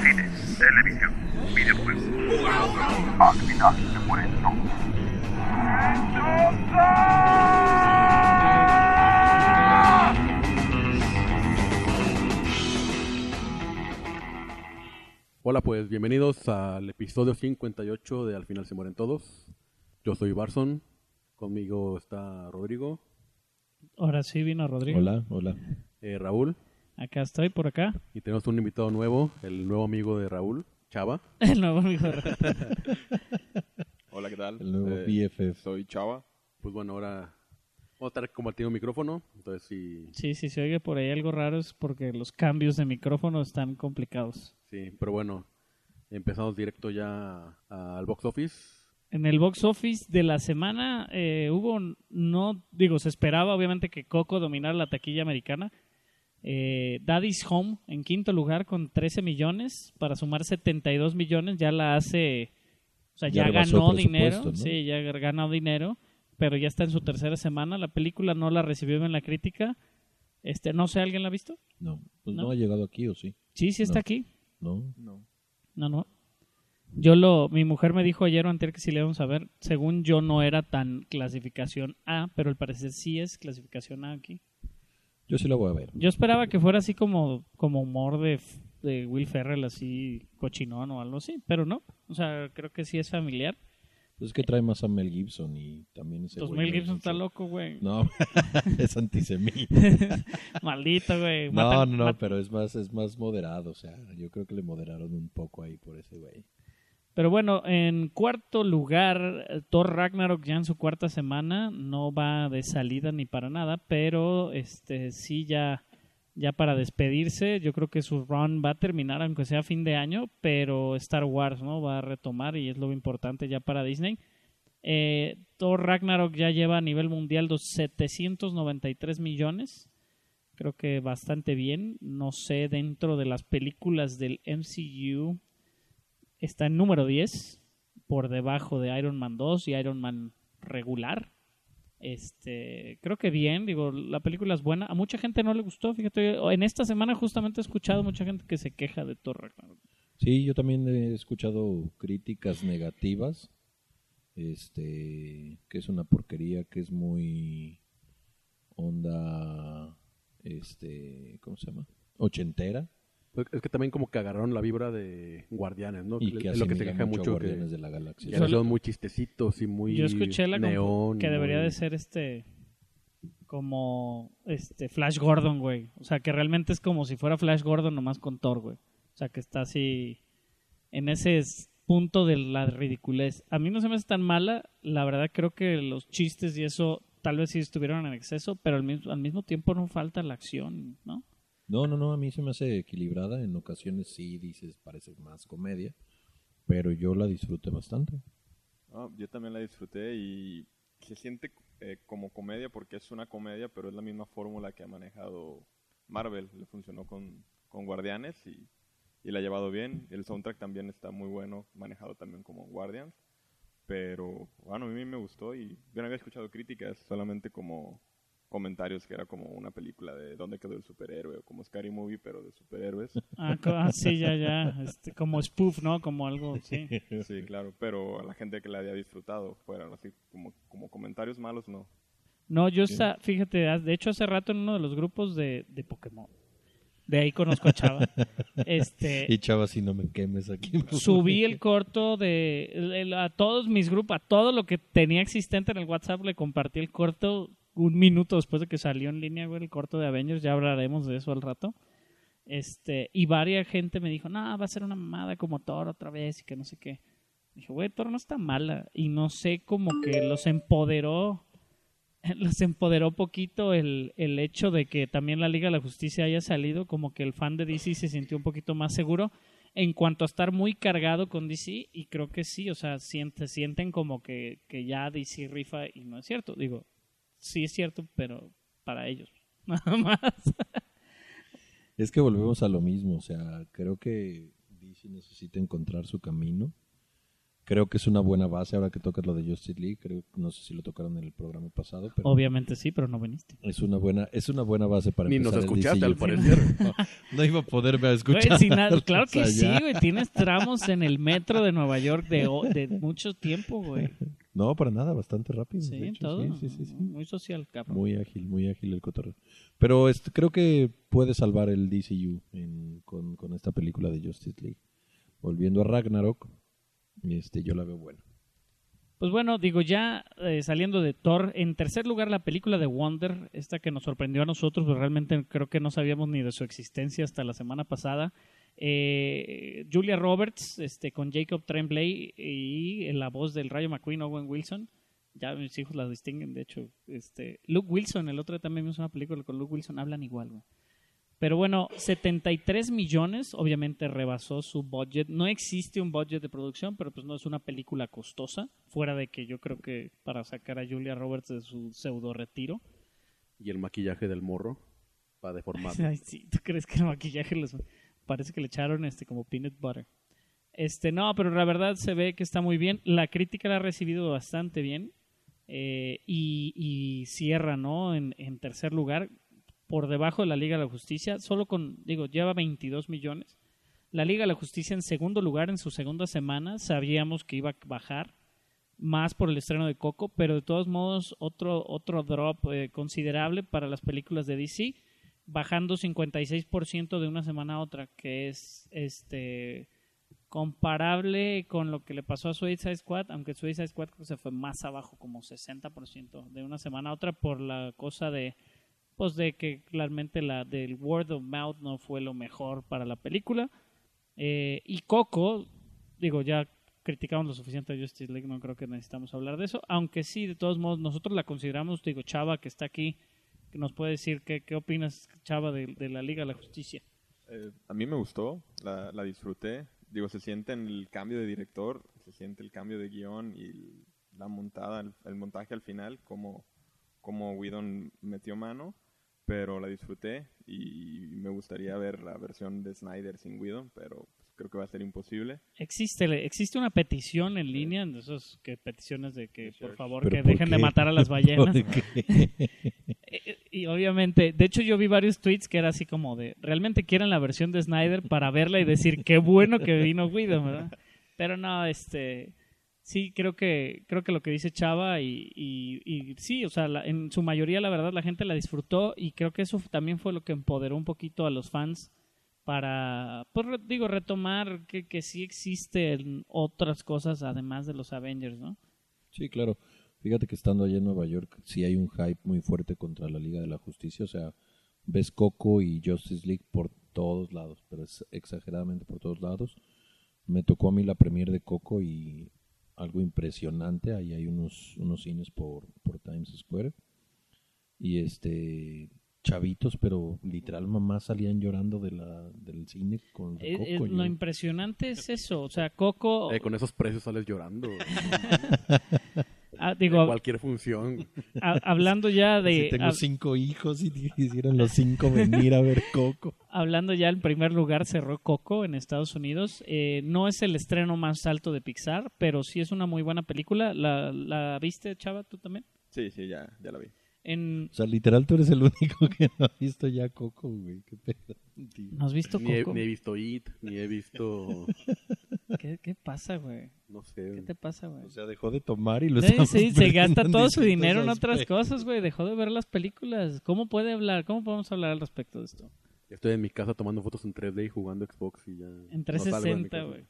Cine, televisión, videojuegos. Al final se mueren todos. Hola, pues bienvenidos al episodio 58 de Al final se mueren todos. Yo soy Barson, conmigo está Rodrigo, Ahora sí vino Rodrigo. Hola, hola. eh, Raúl Acá estoy, por acá. y tenemos un invitado nuevo, el nuevo amigo de Raúl, Chava. El nuevo amigo de Hola, ¿qué tal? El nuevo Eh, BFF. Soy Chava. Pues bueno, ahora vamos a estar compartiendo micrófono, entonces sí, Sí, si se oye por ahí algo raro es porque los cambios de micrófono están complicados. sí, pero bueno, empezamos directo ya al box office. En el box office de la semana eh, hubo, no, digo, se esperaba obviamente que Coco dominara la taquilla americana. Eh, Daddy's Home en quinto lugar con 13 millones para sumar 72 millones ya la hace, o sea, ya, ganó dinero, sí, ya ganó dinero, pero ya está en su tercera semana. La película no la recibió bien la crítica. Este, no sé, ¿alguien la ha visto? No, pues ¿No? no, ha llegado aquí o sí. Sí, sí está No. aquí. No. No. No, no. Yo lo, mi mujer me dijo ayer o anterior que si le íbamos a ver, según yo no era tan clasificación A, pero al parecer sí es clasificación A aquí. Yo sí la voy a ver. Yo esperaba que fuera así como, como humor de, de Will Ferrell, así cochinón o algo así, pero no. O sea, creo que sí es familiar. Pues es que trae más a Mel Gibson y también ese Pues Mel Gibson está loco, güey. No, es antisemita. Maldito, güey. No, no, no, pero es más, es más moderado. O sea, yo creo que le moderaron un poco ahí por ese güey. Pero bueno, en cuarto lugar, eh, Thor Ragnarok ya en su cuarta semana, no va de salida ni para nada, pero este sí ya, ya para despedirse, yo creo que su run va a terminar, aunque sea fin de año, pero Star Wars no va a retomar y es lo importante ya para Disney. Eh, Thor Ragnarok ya lleva a nivel mundial los 793 millones. Creo que bastante bien. No sé, dentro de las películas del MCU está en número 10, por debajo de Iron Man 2 y Iron Man regular. Este, creo que bien, digo, la película es buena. A mucha gente no le gustó, fíjate, en esta semana justamente he escuchado mucha gente que se queja de Thor. Sí, yo también he escuchado críticas negativas. Este, que es una porquería, que es muy onda, este, ¿cómo se llama? Ochentera. Pues Es que también como que agarraron la vibra de Guardianes, ¿no? Y que es lo que se queja mucho mucho, a que, Guardianes de la que Galaxia. son muy chistecitos y muy Yo escuché la neón. que debería de ser este como este Flash Gordon, güey. O sea, que realmente es como si fuera Flash Gordon nomás con Thor, güey. O sea, que está así en ese punto de la ridiculez. A mí no se me hace tan mala, la verdad creo que los chistes y eso tal vez sí estuvieron en exceso, pero al mismo, al mismo tiempo no falta la acción, ¿no? No, no, no, a mí se me hace equilibrada. En ocasiones sí dices, parece más comedia, pero yo la disfruté bastante. Ah, yo también la disfruté y se siente eh, como comedia porque es una comedia, pero es la misma fórmula que ha manejado Marvel. Le funcionó con, con Guardianes y, y la ha llevado bien. El soundtrack también está muy bueno, manejado también como Guardians. Pero bueno, a mí me gustó y yo no había escuchado críticas, solamente como comentarios que era como una película de dónde quedó el superhéroe o como Scary Movie, pero de superhéroes. Ah, ah, sí, ya, ya. Este, como spoof, ¿no? Como algo, sí. Sí, claro, pero a la gente que la había disfrutado fueron así como, como comentarios malos, no. No, yo, sa- fíjate, de hecho hace rato en uno de los grupos de, de Pokémon, de ahí conozco a Chava, este, Y chava, si no me quemes aquí. subí el corto de el- el- a todos mis grupos, a todo lo que tenía existente en el WhatsApp, le compartí el corto un minuto después de que salió en línea, güey, el corto de Avengers, ya hablaremos de eso al rato. Este, y varias gente me dijo, no, va a ser una mamada como Thor otra vez y que no sé qué. Dije, güey, Thor no está mala. Y no sé, como que los empoderó, los empoderó poquito el, el hecho de que también la Liga de la Justicia haya salido, como que el fan de DC se sintió un poquito más seguro en cuanto a estar muy cargado con DC. Y creo que sí, o sea, siente, sienten como que, que ya DC rifa y no es cierto. Digo, sí es cierto, pero para ellos. Nada más. Es que volvemos a lo mismo, o sea, creo que DC necesita encontrar su camino Creo que es una buena base ahora que tocas lo de Justice League. Creo, no sé si lo tocaron en el programa pasado, pero Obviamente sí, pero no viniste. es una buena es una buena base para Ni nos empezar escuchaste, al parecer. No, no iba a poderme Güey, escuchar. claro que sí, güey. Tienes tramos en el metro de Nueva York de, de mucho tiempo, güey. No, para nada, bastante rápido. Sí, de hecho, todo. Sí, sí, sí, sí. Muy social, cabrón. Muy ágil, muy ágil el cotorreo. Pero este, creo que puede salvar el DCU en- con, con esta película de Justice League. Volviendo a Ragnarok, este, yo la veo buena. Pues bueno, digo, ya eh, saliendo de Thor, en tercer lugar la película de Wonder, esta que nos sorprendió a nosotros, pero realmente creo que no sabíamos ni de su existencia hasta la semana pasada. Eh, Julia Roberts, este, con Jacob Tremblay y la voz del Rayo McQueen, Owen Wilson. Ya mis hijos la distinguen, de hecho. Este, Luke Wilson, el otro también vimos una película con Luke Wilson, hablan igual, güey. Pero bueno, 73 millones, obviamente rebasó su budget. No existe un budget de producción, pero pues no es una película costosa, fuera de que yo creo que para sacar a Julia Roberts de su pseudo retiro. Y el maquillaje del morro va deformado. Ay, sí, ¿tú crees que el maquillaje les parece que le echaron este como peanut butter? Este, no, pero la verdad se ve que está muy bien. La crítica la ha recibido bastante bien. eh, y, y cierra, ¿no? En, en tercer lugar, por debajo de la Liga de la Justicia, solo con, digo, lleva 22 millones. La Liga de la Justicia en segundo lugar en su segunda semana, sabíamos que iba a bajar más por el estreno de Coco, pero de todos modos otro, otro drop eh, considerable para las películas de DC, bajando 56% de una semana a otra, que es este comparable con lo que le pasó a Suicide Squad, aunque Suicide Squad se fue más abajo, como 60% de una semana a otra por la cosa de pues de que claramente la del word of mouth no fue lo mejor para la película. Eh, y Coco, digo, ya criticamos lo suficiente a Justice League, no creo que necesitamos hablar de eso, aunque sí, de todos modos, nosotros la consideramos, digo, Chava, que está aquí, que nos puede decir qué, qué opinas, Chava, de, de la Liga de la Justicia. Eh, a mí me gustó, la, la disfruté. Digo, se siente en el cambio de director, se siente el cambio de guion y la montada, el, el montaje al final, como, como Whedon metió mano, pero la disfruté y me gustaría ver la versión de Snyder sin Whedon, pero pues, creo que va a ser imposible. Existe, existe una petición en línea, de esas que peticiones de que, por favor, ¿Pero que por dejen de matar a las ballenas. Y obviamente, de hecho yo vi varios tweets que era así como de, realmente quieren la versión de Snyder para verla y decir qué bueno que vino Guido, ¿verdad? Pero no, este, sí creo que creo que lo que dice Chava y, y, y sí, o sea, la- en su mayoría la verdad la gente la disfrutó y creo que eso también fue lo que empoderó un poquito a los fans para, pues digo, retomar que, que sí existen otras cosas además de los Avengers, ¿no? Sí, claro. Fíjate que estando allá en Nueva York, sí hay un hype muy fuerte contra la Liga de la Justicia. O sea, ves Coco y Justice League por todos lados, pero es exageradamente por todos lados. Me tocó a mí la premier de Coco y algo impresionante. Ahí hay unos, unos cines por, por Times Square. Y este chavitos, pero literal mamás salían llorando de la, del cine con Eh, eh, Coco. lo Yo- impresionante es eso, o sea, Coco, Eh, con esos precios sales llorando. ah, digo, Cualquier función. a- hablando ya Si de tengo hab- cinco hijos y quisieran los cinco venir a ver Coco. hablando ya en primer lugar cerró Coco en Estados Unidos Eh, no es el estreno más alto de Pixar pero sí es una muy buena película la, la viste Chava tú también Sí, sí, ya, ya la vi. en O sea, literal, tú eres el único que no ha visto ya Coco, güey. Qué pedo. tío. ¿no has visto Ni he, Coco? ni he visto It, ni he visto. ¿Qué, qué pasa güey? No sé. ¿qué te pasa güey? O sea, dejó de tomar y lo Sí, sí, se gasta todo su dinero en otras aspectos. cosas, güey. Dejó de ver las películas. ¿Cómo puede hablar? ¿Cómo podemos hablar al respecto de esto? Estoy en mi casa tomando fotos en 3D y jugando Xbox y ya. En no salgo de mi 360, casa. güey.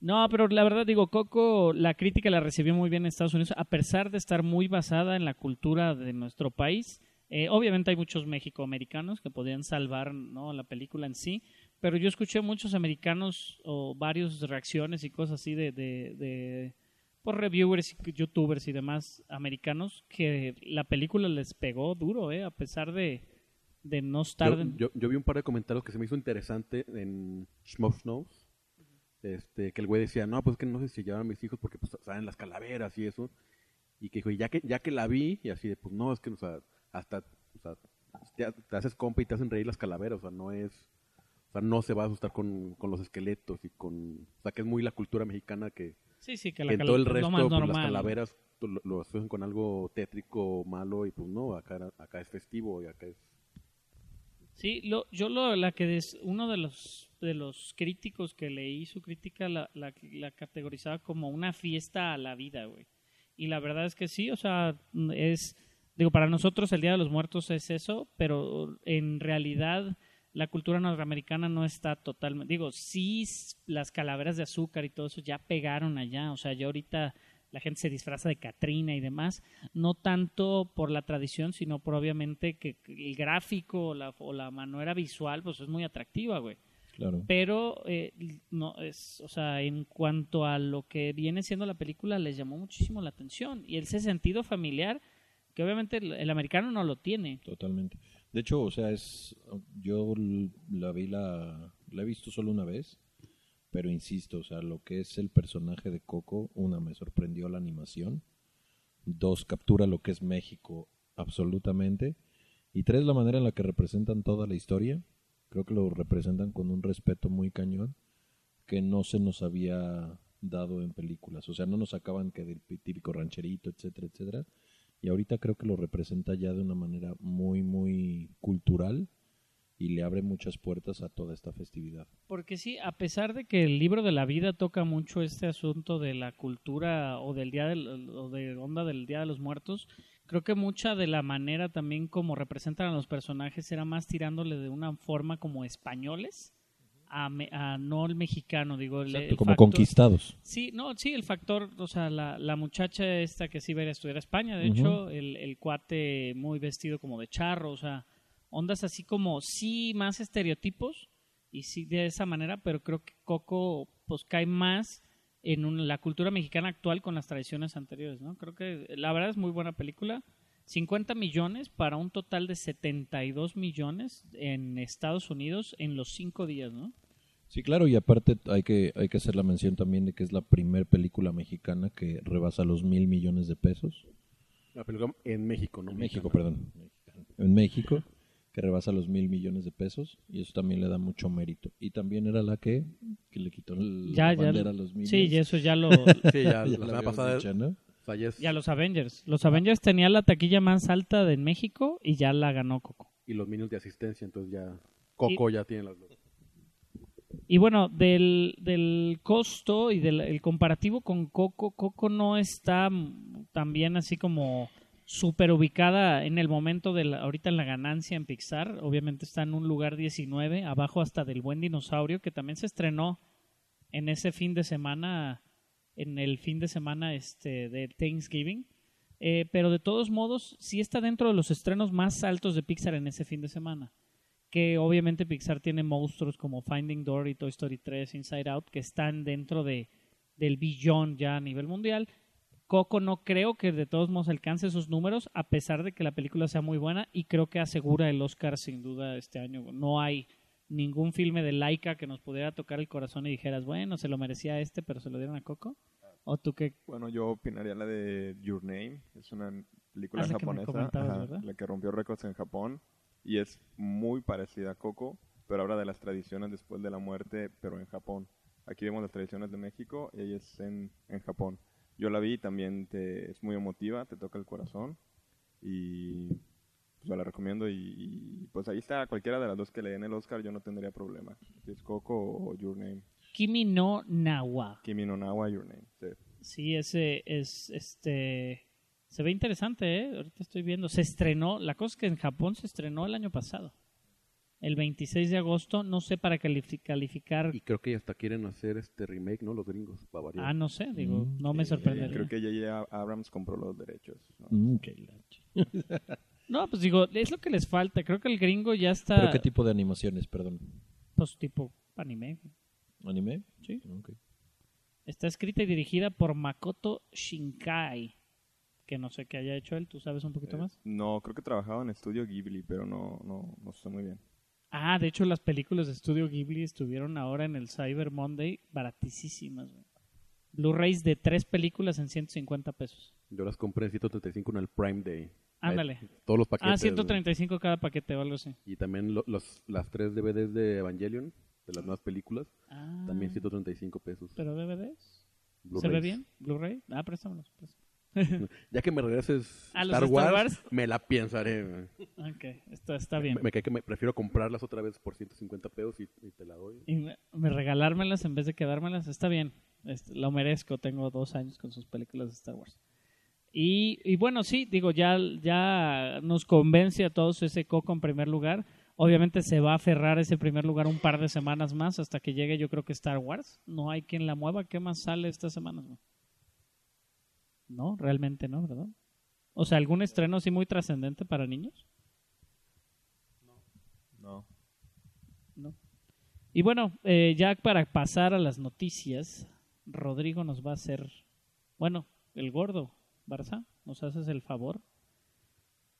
No, pero la verdad digo, Coco, la crítica la recibió muy bien en Estados Unidos, a pesar de estar muy basada en la cultura de nuestro país. Eh, obviamente hay muchos mexicoamericanos que podrían salvar ¿no? la película en sí, pero yo escuché muchos americanos o varias reacciones y cosas así de, de, de por reviewers y youtubers y demás americanos que la película les pegó duro, eh, a pesar de, de no estar... Yo, en- yo- yo vi un par de comentarios que se me hizo interesante en Schmoff Snows. Este, que el güey decía, no, pues que no sé si llevaron a mis hijos porque pues, saben las calaveras y eso. Y que dijo, y ya que, ya que la vi, y así de, pues no, es que, o sea, hasta, o sea, te, te haces compa y te hacen reír las calaveras, o sea, no es, sea, no se va a asustar con, con los esqueletos y con, o sea, que es muy la cultura mexicana que, Sí, sí, que la en todo el resto, pues, las calaveras lo, lo asocian con algo tétrico, malo, y pues no, acá, acá es festivo y acá es... Sí, lo, yo lo, la que des- uno de los de los críticos que leí su crítica la, la, la categorizaba como una fiesta a la vida, güey. Y la verdad es que sí, o sea, es digo para nosotros el Día de los Muertos es eso, pero en realidad la cultura norteamericana no está totalmente, digo, sí las calaveras de azúcar y todo eso ya pegaron allá, o sea, ya ahorita la gente se disfraza de Catrina y demás, no tanto por la tradición, sino por obviamente que el gráfico o la, o la manera visual pues es muy atractiva, güey. Claro. Pero eh, no es, o sea, en cuanto a lo que viene siendo la película les llamó muchísimo la atención y ese sentido familiar que obviamente el, el americano no lo tiene. Totalmente. De hecho, o sea, es yo la vi la la he visto solo una vez, pero insisto, o sea, lo que es el personaje de Coco, una me sorprendió la animación, dos captura lo que es México absolutamente y tres la manera en la que representan toda la historia. Creo que lo representan con un respeto muy cañón que no se nos había dado en películas, o sea, no nos sacaban que del típico rancherito, etcétera, etcétera. Y ahorita creo que lo representa ya de una manera muy, muy cultural y le abre muchas puertas a toda esta festividad. Porque sí, a pesar de que el libro de la vida toca mucho este asunto de la cultura o del día de onda del Día de los Muertos, creo que mucha de la manera también como representan a los personajes era más tirándole de una forma como españoles a, me- a no el mexicano, digo, el- el como factor- conquistados. Sí, no, sí, el factor, o sea, la, la muchacha esta que sí iba a ir a estudiar a España, de hecho, el, el cuate muy vestido como de charro, o sea, ondas así como, sí, más estereotipos, y sí de esa manera, pero creo que Coco, pues cae más en un- la cultura mexicana actual con las tradiciones anteriores, ¿no? Creo que la verdad es muy buena película. 50 millones para un total de 72 millones en Estados Unidos en los cinco días, ¿no? Sí, claro, y aparte hay que, hay que hacer la mención también de que es la primer película mexicana que rebasa los mil millones de pesos. La película en México, ¿no? En México, Mexicana. perdón. En México, que rebasa los mil millones de pesos y eso también le da mucho mérito. Y también era la que, que le quitó el- Ya, la ya, bandera a los mil. Sí, y eso ya lo, Sí, ya, la semana habíamos pasada... dicho, ¿no? Y a los Avengers. Los Avengers tenían la taquilla más alta de México y ya la ganó Coco. y los minions de asistencia, entonces ya... Coco ya tiene las dos. Y bueno, del, del costo y del el comparativo con Coco, Coco no está también así como súper ubicada en el momento de la, ahorita en la ganancia en Pixar. Obviamente está en un lugar 19, abajo hasta del Buen Dinosaurio, que también se estrenó en ese fin de semana, en el fin de semana este de Thanksgiving. Eh, pero de todos modos, sí está dentro de los estrenos más altos de Pixar en ese fin de semana. Que obviamente Pixar tiene monstruos como Finding Dory, Toy Story 3, Inside Out, que están dentro de, del billón ya a nivel mundial. Coco no creo que de todos modos alcance esos números, a pesar de que la película sea muy buena y creo que asegura el Oscar sin duda este año. No hay ningún filme de Laika que nos pudiera tocar el corazón y dijeras, bueno, se lo merecía este, pero se lo dieron a Coco. ¿O tú qué? Bueno, yo opinaría la de Your Name. Es una película Ah, la que japonesa. ¿verdad? la que rompió récords en Japón. Y es muy parecida a Coco, pero habla de las tradiciones después de la muerte, pero en Japón. Aquí vemos las tradiciones de México y ahí es en, en Japón. Yo la vi y también te, es muy emotiva, te toca el corazón. Y yo la recomiendo. Y, y, pues ahí está, cualquiera de las dos que le den el Oscar, yo no tendría problema. Si es Coco o Your Name. Kimi no Nawa. Kimi no Nawa, Your Name. Sí. Sí, ese es este se ve interesante, ¿eh? Ahorita estoy viendo, se estrenó, la cosa es que en Japón se estrenó el año pasado. El 26 de agosto, no sé para califi- calificar. Y creo que hasta quieren hacer este remake, ¿no? Los gringos, para variar. Ah, no sé, digo, Mm, no me eh, sorprendería. Creo que J.J. Abrams compró los derechos. ¿no? Mm, qué. No, pues digo, es lo que les falta. Creo que el gringo ya está ¿Pero qué tipo de animaciones, perdón? pues tipo anime. ¿Anime? Sí. Ok. Está escrita y dirigida por Makoto Shinkai, que no sé qué haya hecho él, ¿tú sabes un poquito Eh, más? No, creo que trabajaba en Estudio Ghibli, pero no, no, no sé muy bien. Ah, de hecho las películas de Estudio Ghibli estuvieron ahora en el Cyber Monday baratísimas. Blu-rays de tres películas en 150 pesos. Yo las compré en 135 en el Prime Day. Ándale. Todos los paquetes. Ah, güey. 135 cada paquete o algo así. Y también lo- los, las tres DVDs de Evangelion, de las nuevas películas, Ah, también 135 pesos. ¿Pero DVDs? ¿Se ve bien? ¿Blu-ray? Ah, préstamelo. préstamelo. Ya que me regreses ¿A los Star, Star Wars, Wars? me la pensaré. Ok, esto está bien. Me, me que me prefiero comprarlas otra vez por 150 pesos y, y te la doy. Y me, me regalármelas en vez de quedármelas, está bien. Este, lo merezco, tengo dos años con sus películas de Star Wars. Y, y bueno, sí, digo, ya, ya nos convence a todos ese Coco en primer lugar. Obviamente se va a aferrar ese primer lugar un par de semanas más hasta que llegue yo creo que Star Wars. No hay quien la mueva. ¿Qué más sale esta semana? No, realmente no, ¿verdad? O sea, ¿algún estreno así muy trascendente para niños? No. No. Y bueno, eh, ya para pasar a las noticias, Rodrigo nos va a hacer, bueno, el gordo, Barça, nos haces el favor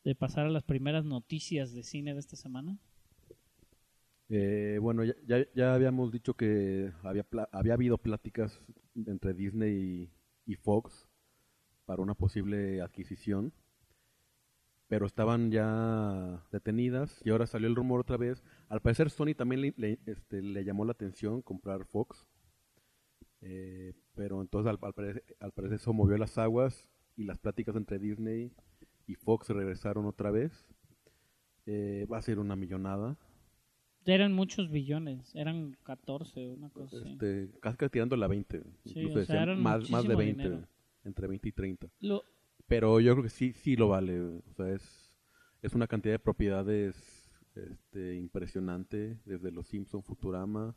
de pasar a las primeras noticias de cine de esta semana. Eh, bueno, ya, habíamos dicho que había, había habido pláticas entre Disney y, Fox para una posible adquisición, pero estaban ya detenidas y ahora salió el rumor otra vez. Al parecer Sony también le, este, llamó la atención comprar Fox, eh, pero entonces al parecer eso movió las aguas y las pláticas entre Disney y Fox regresaron otra vez. Eh, va a ser una millonada. Eran muchos billones, eran 14, una cosa así. Este, casi que tirando la 20. Sí, incluso o sea, eran más, más de muchísimo 20. dinero. Entre 20 y 30. Lo, Pero yo creo que sí, sí lo vale. O sea, es, es una cantidad de propiedades este, impresionante. Desde Los Simpson, Futurama,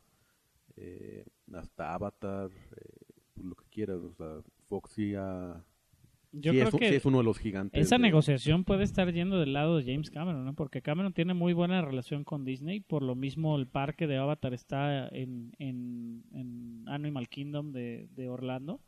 eh, hasta Avatar, eh, pues lo que quieras. O sea, Fox sí, ha- yo sí creo es, que sí es uno de los gigantes. esa de- negociación puede estar yendo del lado de James Cameron, ¿no? Porque Cameron tiene muy buena relación con Disney, por lo mismo el parque de Avatar está en, en, en Animal Kingdom de, de Orlando.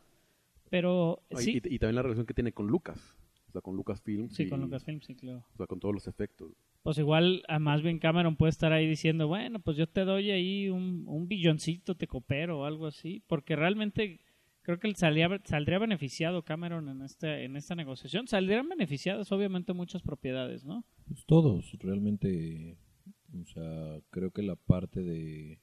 Pero Ah, sí, y, y también la relación que tiene con Lucas. O sea, con Lucasfilm. sí, y- con Lucasfilm, sí, claro. O sea, con todos los efectos. Pues igual, a más bien Cameron puede estar ahí diciendo, bueno, pues yo te doy ahí un, un billoncito, te coopero o algo así, porque realmente creo que salía, saldría beneficiado Cameron en, este, en esta negociación. Saldrían beneficiadas obviamente muchas propiedades, ¿no? Pues todos, realmente, o sea, creo que la parte de,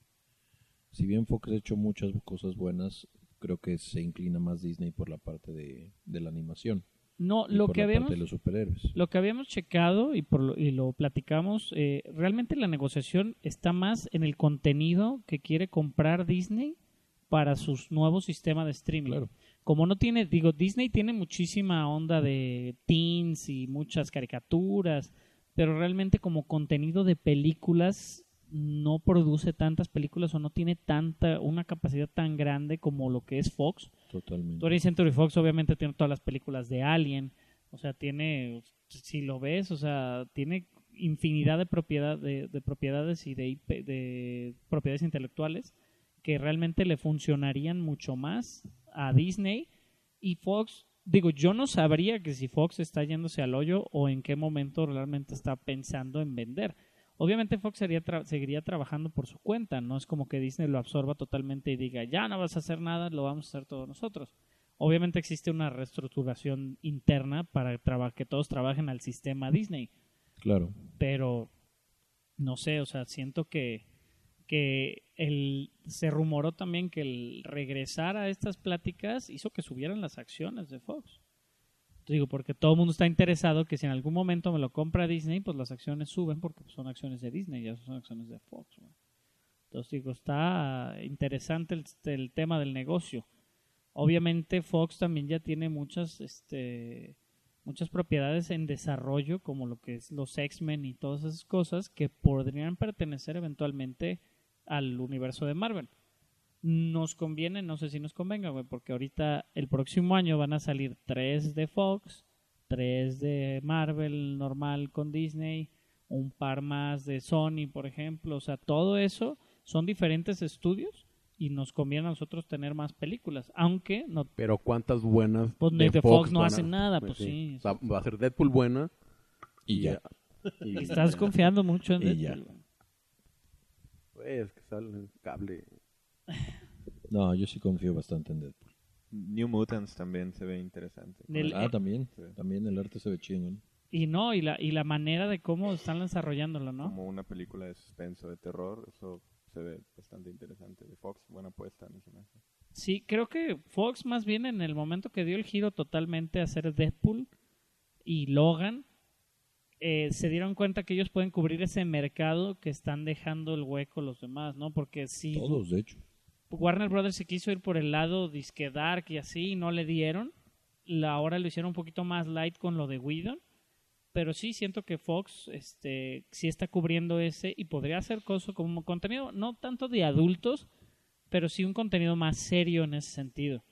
si bien Fox ha hecho muchas cosas buenas, creo que se inclina más Disney por la parte de, de la animación. No, lo que habíamos... los superhéroes. Lo que habíamos checado y, por lo, y lo platicamos, eh, realmente la negociación está más en el contenido que quiere comprar Disney para sus nuevos sistemas de streaming. Claro. Como no tiene, digo, Disney tiene muchísima onda de teens y muchas caricaturas, pero realmente como contenido de películas no produce tantas películas o no tiene tanta una capacidad tan grande como lo que es Fox. Totalmente. 20th Century Fox obviamente tiene todas las películas de Alien, o sea, tiene, si lo ves, o sea, tiene infinidad de, propiedad, de, de propiedades y de propiedades intelectuales que realmente le funcionarían mucho más a Disney y Fox. Digo, yo no sabría que si Fox está yéndose al hoyo o en qué momento realmente está pensando en vender. Obviamente Fox sería tra- seguiría trabajando por su cuenta, no es como que Disney lo absorba totalmente y diga, ya no vas a hacer nada, lo vamos a hacer todos nosotros. Obviamente existe una reestructuración interna para que todos trabajen al sistema Disney, Claro. pero no sé, o sea, siento que, que el, se rumoró también que el regresar a estas pláticas hizo que subieran las acciones de Fox. Digo, porque todo el mundo está interesado que si en algún momento me lo compra Disney, pues las acciones suben porque son acciones de Disney, ya son acciones de Fox. Entonces digo, está interesante el, el tema del negocio. Obviamente Fox también ya tiene muchas, este, muchas propiedades en desarrollo, como lo que es los X-Men y todas esas cosas que podrían pertenecer eventualmente al universo de Marvel. Nos conviene, no sé si nos convenga, güey, porque ahorita el próximo año van a salir tres de Fox, tres de Marvel normal con Disney, un par más de Sony, por ejemplo, o sea, todo eso son diferentes estudios y nos conviene a nosotros tener más películas, aunque no Pero cuántas buenas Pues de de Fox no hacen nada, pues sí. O sea, va a ser Deadpool buena. Y ya. Y, estás confiando mucho en Y ya. Pues que sale en cable. No, yo sí confío bastante en Deadpool. New Mutants también se ve interesante. El- ah, también. Sí. También el arte se ve chingón. Y no, y la, y la manera de cómo están desarrollándolo, ¿no? Como una película de suspenso, de terror, eso se ve bastante interesante. De Fox, buena apuesta, se me hace. Sí, creo que Fox más bien en el momento que dio el giro totalmente a hacer Deadpool y Logan, eh, se dieron cuenta que ellos pueden cubrir ese mercado que están dejando el hueco los demás, ¿no? Porque si Todos, de hecho. Warner Brothers se quiso ir por el lado disque dark y así y no le dieron, la, ahora lo hicieron un poquito más light con lo de Whedon, pero sí siento que Fox este sí está cubriendo ese y podría hacer cosas como contenido no tanto de adultos, pero sí un contenido más serio en ese sentido.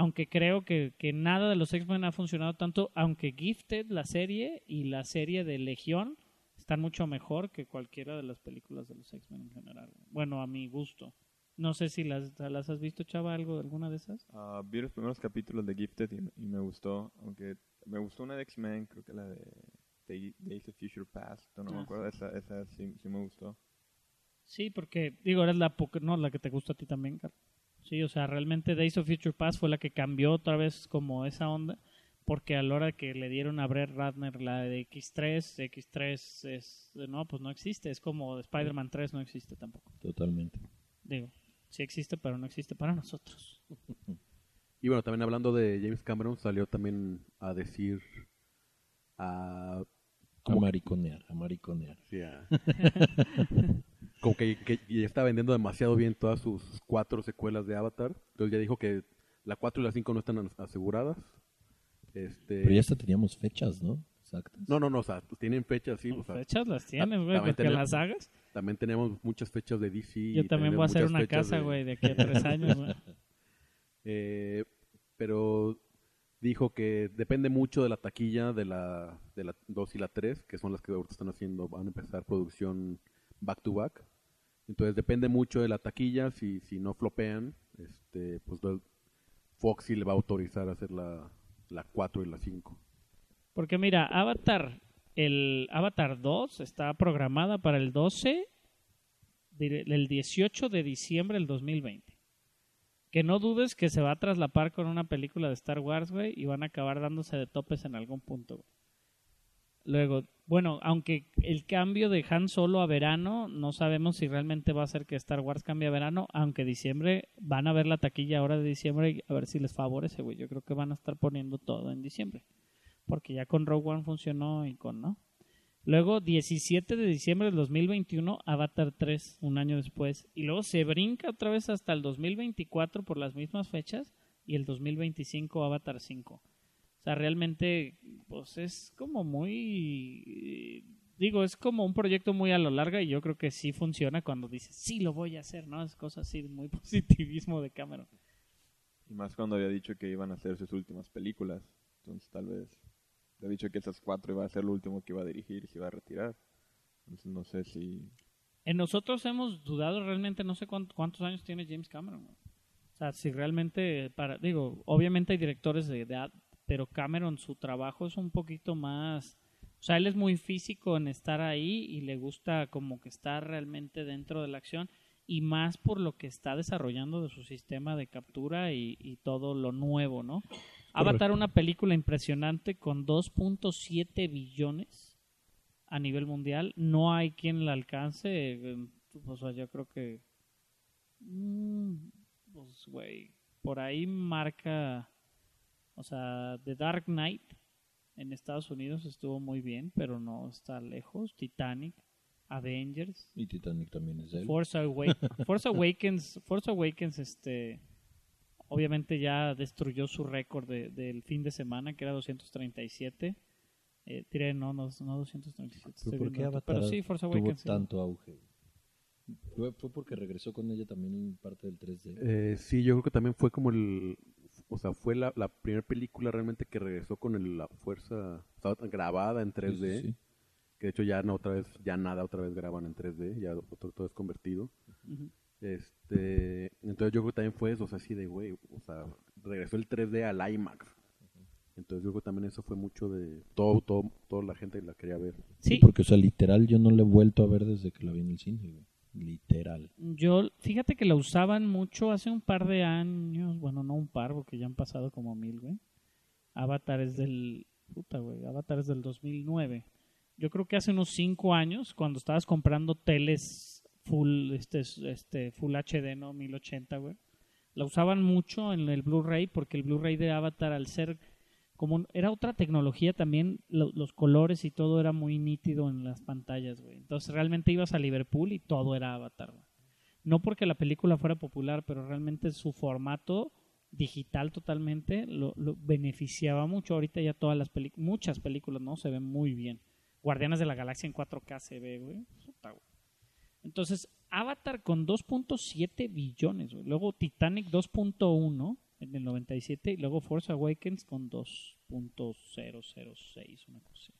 Aunque creo que, que nada de los X-Men ha funcionado tanto, aunque Gifted, la serie, y la serie de Legión están mucho mejor que cualquiera de las películas de los X-Men en general. Bueno, a mi gusto. No sé si las, las has visto, Chava, algo de alguna de esas. Ah, vi los primeros capítulos de Gifted y, y me gustó, aunque me gustó una de X-Men, creo que la de Day- Days of Future Past, no me Ah, acuerdo, esa, esa sí, sí me gustó. Sí, porque, digo, eres la, no, la que te gusta a ti también, Carlos. Sí, o sea, realmente Days of Future Past fue la que cambió otra vez como esa onda, porque a la hora que le dieron a Brett Ratner la de X3, X3 es, no, pues no existe, es como Spider-Man 3 no existe tampoco. Totalmente. Digo, sí existe, pero no existe para nosotros. Y bueno, también hablando de James Cameron, salió también a decir a... A mariconear, a mariconear. sí, a- como que, que ya está vendiendo demasiado bien todas sus cuatro secuelas de Avatar. Entonces ya dijo que la 4 y la 5 no están as- aseguradas. Este... Pero ya hasta teníamos fechas, ¿no? Exactas. No, no, no, o sea, tienen fechas, sí. O sea, Fechas las tienes, güey, también porque tenemos- las hagas. también tenemos muchas fechas de DC. Yo también voy a hacer una casa, de- güey, de aquí a tres años, güey. Eh, pero dijo que depende mucho de la taquilla de la, de la 2 y la 3, que son las que ahorita están haciendo, van a empezar producción back to back. Entonces depende mucho de la taquilla, si, si no flopean, este, pues lo- Fox sí le va a autorizar a hacer la, la 4 y la 5. Porque mira, Avatar, el Avatar 2 está programada para el 12, dire- el 18 de diciembre del 2020. Que no dudes que se va a traslapar con una película de Star Wars, güey, y van a acabar dándose de topes en algún punto, güey. Luego, bueno, aunque el cambio de Han Solo a verano, no sabemos si realmente va a ser que Star Wars cambie a verano, aunque diciembre van a ver la taquilla ahora de diciembre y a ver si les favorece, güey. Yo creo que van a estar poniendo todo en diciembre porque ya con Rogue One funcionó y con no. Luego, 17 de diciembre del 2021, Avatar 3, un año después. Y luego se brinca otra vez hasta el 2024 por las mismas fechas y el 2025 Avatar 5. O sea, realmente, pues es como muy... Digo, es como un proyecto muy a lo larga y yo creo que sí funciona cuando dices, sí, lo voy a hacer, ¿no? Es cosa así, muy positivismo de Cameron. Y más cuando había dicho que iban a hacer sus últimas películas. Entonces tal vez le ha dicho que esas cuatro iba a ser lo último que iba a dirigir y se iba a retirar. Entonces no sé si... En nosotros hemos dudado realmente, no sé cuánto- cuántos años tiene James Cameron. O sea, si realmente, para, digo, obviamente hay directores de edad, pero Cameron su trabajo es un poquito más, o sea, él es muy físico en estar ahí y le gusta como que estar realmente dentro de la acción y más por lo que está desarrollando de su sistema de captura y, todo lo nuevo, ¿no? Avatar, una película impresionante con 2.7 billones a nivel mundial. No hay quien la alcance. eh, O sea, yo creo que. mm, Pues, güey. Por ahí marca. O sea, The Dark Knight en Estados Unidos estuvo muy bien, pero no está lejos. Titanic, Avengers, Y Titanic también es de él. Force, Awa- Force Awakens, Force Awakens, este, obviamente ya destruyó su récord de- del fin de semana, que era 237. Eh, tiré, no, no, no 237. estoy ¿Pero por qué. Avatar Pero sí, Force tuvo Awakens. sí. tanto auge? ¿Fue, fue porque regresó con ella también en parte del 3D. Eh, sí, yo creo que también fue como el... O sea, fue la, la primera película realmente que regresó con el- la fuerza estaba grabada en 3D. Sí, sí, sí. Que de hecho ya no otra vez, ya nada otra vez graban en 3D, ya otro, todo es convertido. Este, entonces yo creo que también fue eso, o sea, así de, güey, o sea, regresó el 3D al IMAX. Entonces yo creo que también eso fue mucho de todo, todo, toda la gente la quería ver. Sí, Sí, porque, o sea, literal, yo no la he vuelto a ver desde que la vi en el cine, güey. Literal. yo, fíjate que la usaban mucho hace un par de años, bueno, no un par, porque ya han pasado como mil, güey. Avatar es del, puta, güey, Avatar es del 2009. Yo creo que hace unos cinco años, cuando estabas comprando teles full, este, este, full HD, ¿no? 1080, güey. La usaban mucho en el Blu-ray porque el Blu-ray de Avatar al ser como era otra tecnología también, lo- los colores y todo era muy nítido en las pantallas, güey. Entonces realmente ibas a Liverpool y todo era Avatar. No porque la película fuera popular, pero realmente su formato digital totalmente lo, beneficiaba mucho. Ahorita ya todas las películas, muchas películas, ¿no? Se ven muy bien. Guardianes de la Galaxia en 4K se ve, güey. Entonces, Avatar con 2.7 billones, güey. Luego Titanic 2.1 en el 97 y luego Force Awakens con 2.006, una cosa así.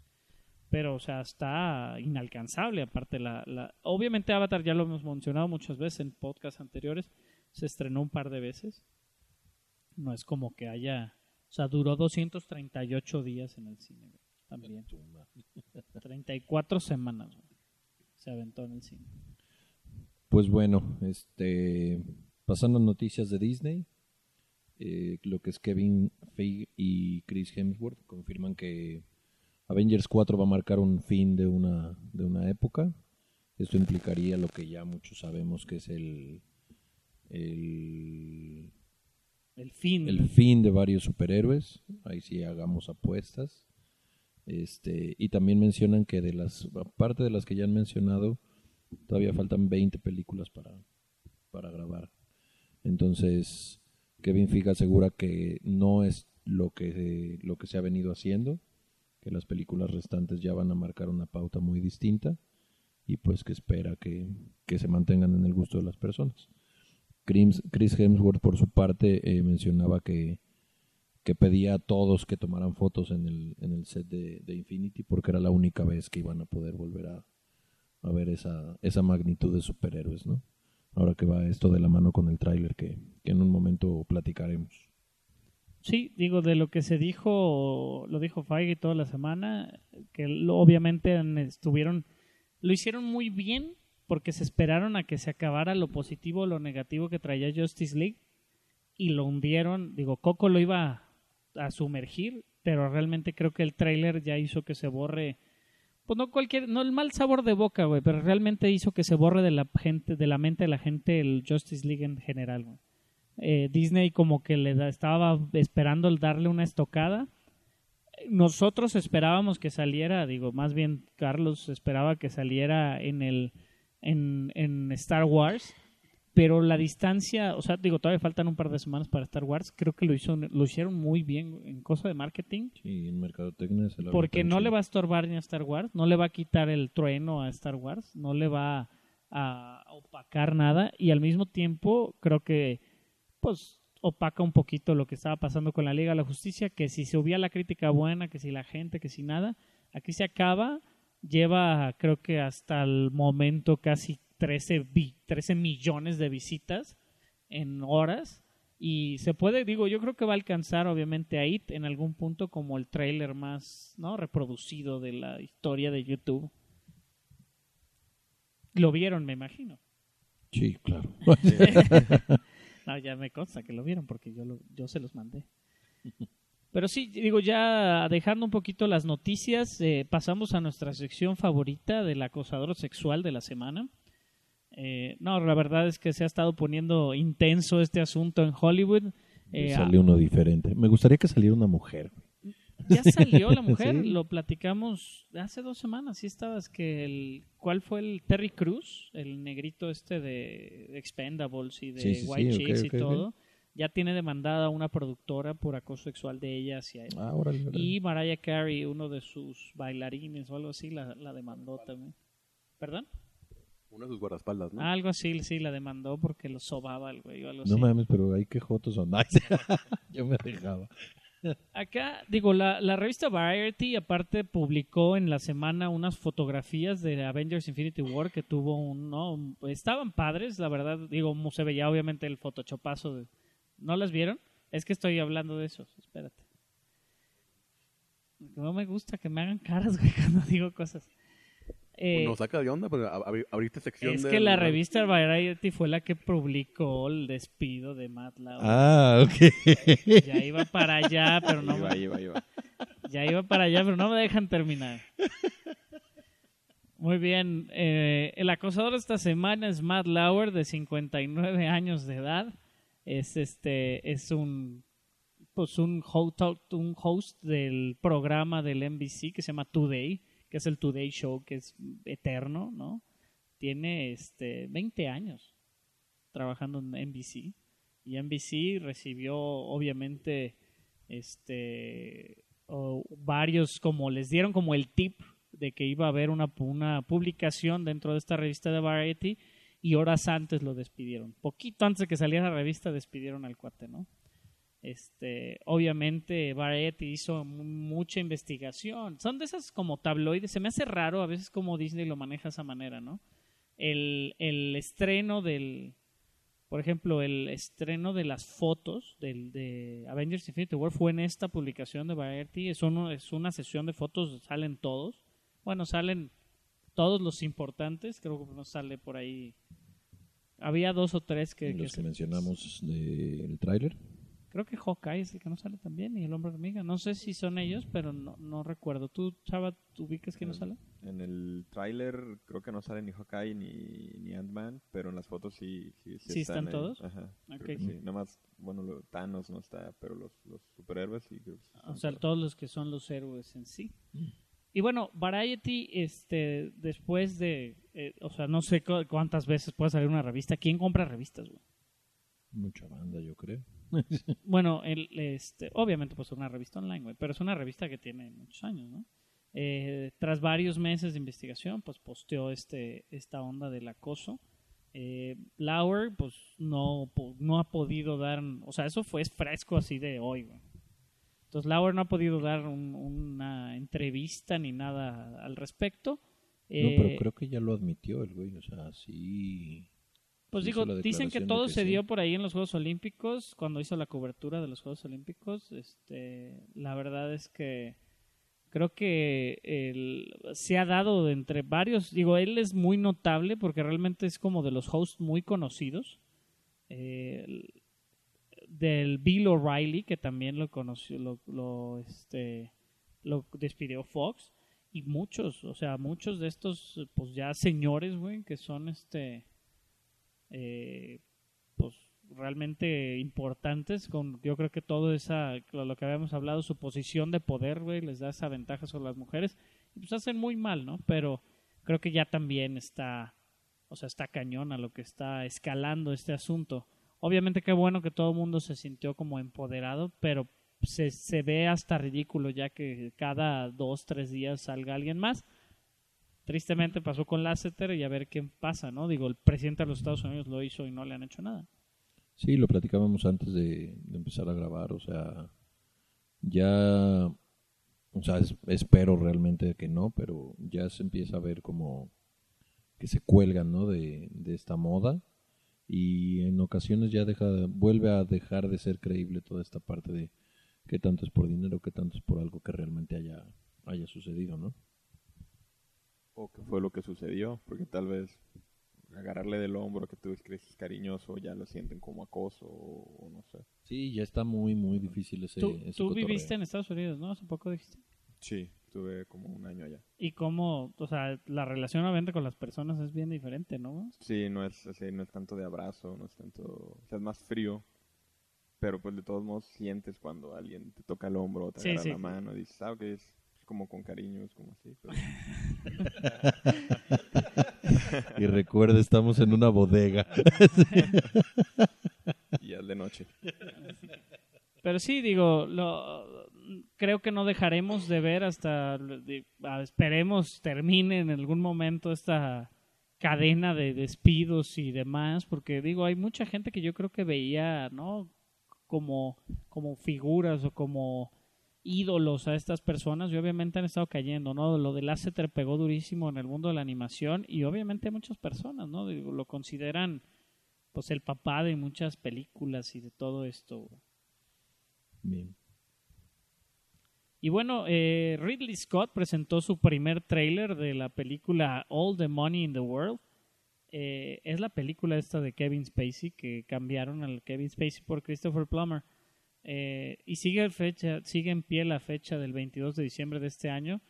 Pero, o sea, está inalcanzable. Aparte, la, la... obviamente Avatar ya lo hemos mencionado muchas veces en podcasts anteriores. Se estrenó un par de veces. No es como que haya... O sea, duró 238 días en el cine. güey, También. 34 semanas. güey, Se aventó en el cine. Pues bueno, este, pasando a noticias de Disney, eh, lo que es Kevin Feige y Chris Hemsworth confirman que Avengers 4 va a marcar un fin de una, de una época. Esto implicaría lo que ya muchos sabemos que es el, el, El fin. el fin de varios superhéroes. Ahí sí hagamos apuestas. Este, y también mencionan que de las, aparte de las que ya han mencionado, todavía faltan 20 películas para, para grabar. Entonces, Kevin Feige asegura que no es lo que, lo que se ha venido haciendo, que las películas restantes ya van a marcar una pauta muy distinta y pues que espera que, que se mantengan en el gusto de las personas. Chris Hemsworth por su parte eh, mencionaba que, que pedía a todos que tomaran fotos en el, en el set de, de Infinity porque era la única vez que iban a poder volver a, a ver esa, esa magnitud de superhéroes, ¿no? Ahora que va esto de la mano con el tráiler que, que en un momento platicaremos. Sí, digo, de lo que se dijo, lo dijo Feige toda la semana, que obviamente estuvieron, lo hicieron muy bien porque se esperaron a que se acabara lo positivo o lo negativo que traía Justice League y lo hundieron. Digo, Coco lo iba a, a sumergir, pero realmente creo que el tráiler ya hizo que se borre, pues no cualquier, no el mal sabor de boca, güey, pero realmente hizo que se borre de la gente, de la mente de la gente el Justice League en general, güey eh, Disney como que le da- estaba esperando el darle una estocada. Nosotros esperábamos que saliera, digo, más bien Carlos esperaba que saliera en el en, en Star Wars, pero la distancia, o sea, digo, todavía faltan un par de semanas para Star Wars, creo que lo hizo lo hicieron muy bien en cosa de marketing. Sí, en Mercadotecnia se la Porque no le va a estorbar ni a Star Wars, no le va a quitar el trueno a Star Wars, no le va a, a opacar nada y al mismo tiempo creo que pues opaca un poquito lo que estaba pasando con la Liga de la Justicia, que si se hubiera la crítica buena, que si la gente, que si nada, aquí se acaba, lleva creo que hasta el momento casi 13, bi- 13 millones de visitas en horas y se puede, digo, yo creo que va a alcanzar obviamente a IT en algún punto como el trailer más no reproducido de la historia de YouTube. Lo vieron, me imagino. Sí, claro. No, ya me consta que lo vieron porque yo, lo- yo se los mandé. Pero sí, digo, ya dejando un poquito las noticias, eh, pasamos a nuestra sección favorita del acosador sexual de la semana. Eh, no, la verdad es que se ha estado poniendo intenso este asunto en Hollywood. Eh, Sale uno diferente. Me gustaría que saliera una mujer. Ya salió la mujer, Sí. lo platicamos hace dos semanas. Sí estabas que el, ¿cuál fue el Terry Cruz, el negrito este de Expendables y de Sí, sí, sí, White Chicks y todo? Ya tiene demandada a una productora por acoso sexual de ella hacia él. Ah, órale, órale. Y Mariah Carey, uno de sus bailarines o algo así, la, la demandó también. ¿Perdón? Uno de sus guardaespaldas, ¿no? Algo así, sí, la demandó porque lo sobaba el güey o algo No así. mames, pero hay que jotos son. Yo me dejaba. Acá, digo, la, la revista Variety aparte publicó en la semana unas fotografías de Avengers Infinity War que tuvo un, ¿no? Estaban padres, la verdad, digo, se veía obviamente el photoshopazo de... ¿No las vieron? Es que estoy hablando de eso, espérate. No me gusta que me hagan caras, güey, cuando digo cosas. Eh, Nos saca de onda, pero ab- abri- abriste sección es de... que la revista Variety fue la que publicó el despido de Matt Lauer. Ah, ok. Ya iba para allá, pero no Iba, me, iba, iba. ya iba para allá, pero no me dejan terminar. Muy bien. eh, el acosador esta semana es Matt Lauer, de 59 años de edad. es este es un pues un host, un host del programa del NBC que se llama Today, que es el Today Show, que es eterno, ¿no? Tiene este 20 años trabajando en NBC y NBC recibió obviamente este varios como les dieron como el tip de que iba a haber una, una publicación dentro de esta revista de Variety y horas antes lo despidieron. Poquito antes de que saliera la revista despidieron al cuate, ¿no? Este, obviamente Variety hizo mucha investigación. Son de esas como tabloides. Se me hace raro a veces como Disney lo maneja de esa manera, ¿no? El, el estreno del, por ejemplo, el estreno de las fotos del, de Avengers Infinity War fue en esta publicación de Variety. Es, uno, es una sesión de fotos, salen todos. Bueno, salen todos los importantes. Creo que no sale por ahí. Había dos o tres que... Los que, mencionamos del tráiler. Creo que Hawkeye es el que no sale también y el hombre hormiga. No sé si son ellos, pero no, no recuerdo. ¿Tú, Chava, tú ubicas que no sale? En el tráiler creo que no sale ni Hawkeye ni, ni Ant-Man, pero en las fotos sí, sí, sí, están, todos. Ajá. Sí. Nada más, bueno, Thanos no está, pero los, los superhéroes sí. o sea, todos los que son los héroes en sí. Mm. Y bueno, Variety, este, después de, eh, o sea, no sé cuántas veces puede salir una revista. ¿Quién compra revistas, güey? Mucha banda, yo creo. bueno, el, este, obviamente pues una revista online, güey, pero es una revista que tiene muchos años, ¿no? Eh, tras varios meses de investigación, pues posteó este, esta onda del acoso. Eh, Lauer, pues no, no ha podido dar, o sea, eso fue fresco así de hoy, güey. Entonces Lauer no ha podido dar una entrevista ni nada al respecto. no, pero eh, creo que ya lo admitió el güey, o sea, sí pues digo, dicen que todo se dio por ahí en los Juegos Olímpicos, cuando hizo la cobertura de los Juegos Olímpicos. Este, la verdad es que creo que se ha dado entre varios, digo, él es muy notable porque realmente es como de los hosts muy conocidos. del Bill O'Reilly, que también lo conoció, lo, lo, este, lo despidió Fox. Y muchos, o sea, muchos de estos, pues ya señores, güey, que son este eh, pues realmente importantes con yo creo que todo esa lo que habíamos hablado su posición de poder güey les da esa ventaja sobre las mujeres. Y pues hacen muy mal no pero creo que ya también está o sea está cañón a lo que está escalando este asunto. Obviamente qué bueno que todo el mundo se sintió como empoderado pero se, se ve hasta ridículo ya que cada dos tres días salga alguien más Tristemente pasó con Lasseter y a ver qué pasa, ¿no? Digo, el presidente de los Estados Unidos lo hizo y no le han hecho nada. Sí, lo platicábamos antes de, empezar a grabar, o sea, ya, o sea, espero realmente que no, pero ya se empieza a ver como que se cuelgan, ¿no? De, de esta moda y en ocasiones ya deja, vuelve a dejar de ser creíble toda esta parte de qué tanto es por dinero, qué tanto es por algo que realmente haya, haya sucedido, ¿no? O qué fue lo que sucedió, porque tal vez agarrarle del hombro que tú crees cariñoso ya lo sienten como acoso o, no sé. Sí, ya está muy, muy difícil ese Tú, tú viviste en Estados Unidos, ¿no? Hace poco dijiste. Sí, tuve como un año allá. ¿Y cómo, o sea, la relación obviamente con las personas es bien diferente, ¿no? Sí, no es, así, no es tanto de abrazo, no es tanto, o sea, es más frío. Pero pues de todos modos sientes cuando alguien te toca el hombro o te agarra la mano y dices, ah, ok, es como con cariño, es como así. y recuerda, estamos en una bodega. y es de noche. Pero sí, digo, lo, creo que no dejaremos de ver hasta, esperemos termine en algún momento esta cadena de despidos y demás, porque digo, hay mucha gente que yo creo que veía, ¿no? Como, como figuras o como ídolos a estas personas y obviamente han estado cayendo, ¿no? Lo de Lasseter pegó durísimo en el mundo de la animación y obviamente muchas personas, ¿no? Lo consideran pues el papá de muchas películas y de todo esto. Bien. Y bueno, eh, Ridley Scott presentó su primer trailer de la película All the Money in the World. Eh, es la película esta de Kevin Spacey que cambiaron al Kevin Spacey por Christopher Plummer. Eh, y sigue, fecha, sigue en pie la fecha del 22 de diciembre de este año.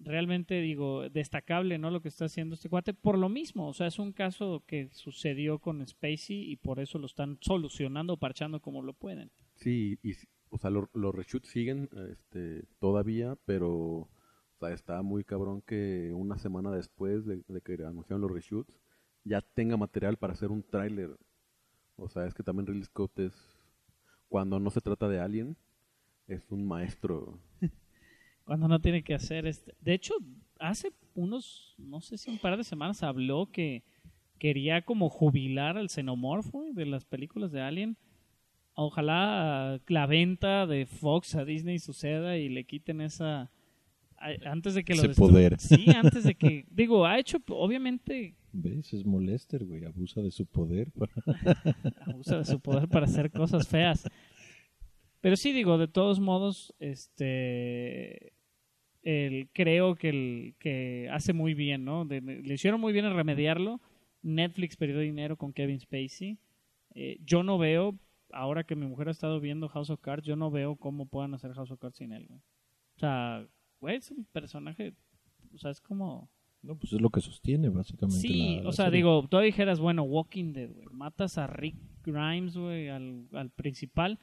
realmente digo, destacable, ¿no? Lo que está haciendo este cuate, por lo mismo, o sea, es un caso que sucedió con Spacey y por eso lo están solucionando, parchando como lo pueden. Sí, y, o sea, lo- los reshoots siguen este, todavía, pero o sea, está muy cabrón que una semana después de, de que anunciaron los reshoots ya tenga material para hacer un tráiler. O sea, es que también Ridley Scott es, cuando no se trata de Alien, es un maestro. Cuando no tiene que hacer este. De hecho, hace unos, no sé si un par de semanas habló que quería como jubilar al xenomorfo de las películas de Alien. Ojalá la venta de Fox a Disney suceda y le quiten esa antes de que lo Ese poder. Sí, antes de que digo, ha hecho obviamente ¿Ves? Es molester, güey. Abusa de su poder. abusa de su poder para hacer cosas feas. Pero sí digo, de todos modos, este creo que el que hace muy bien, ¿no? Le hicieron muy bien en remediarlo. Netflix perdió dinero con Kevin Spacey. Eh, yo no veo, ahora que mi mujer ha estado viendo House of Cards, yo no veo cómo puedan hacer House of Cards sin él, güey. O sea, güey, es un personaje, o sea, es como... No, pues es lo que sostiene, básicamente. Sí, la- la o sea, serie. digo, tú dijeras, bueno, Walking Dead, güey, matas a Rick Grimes, güey, al, al principal.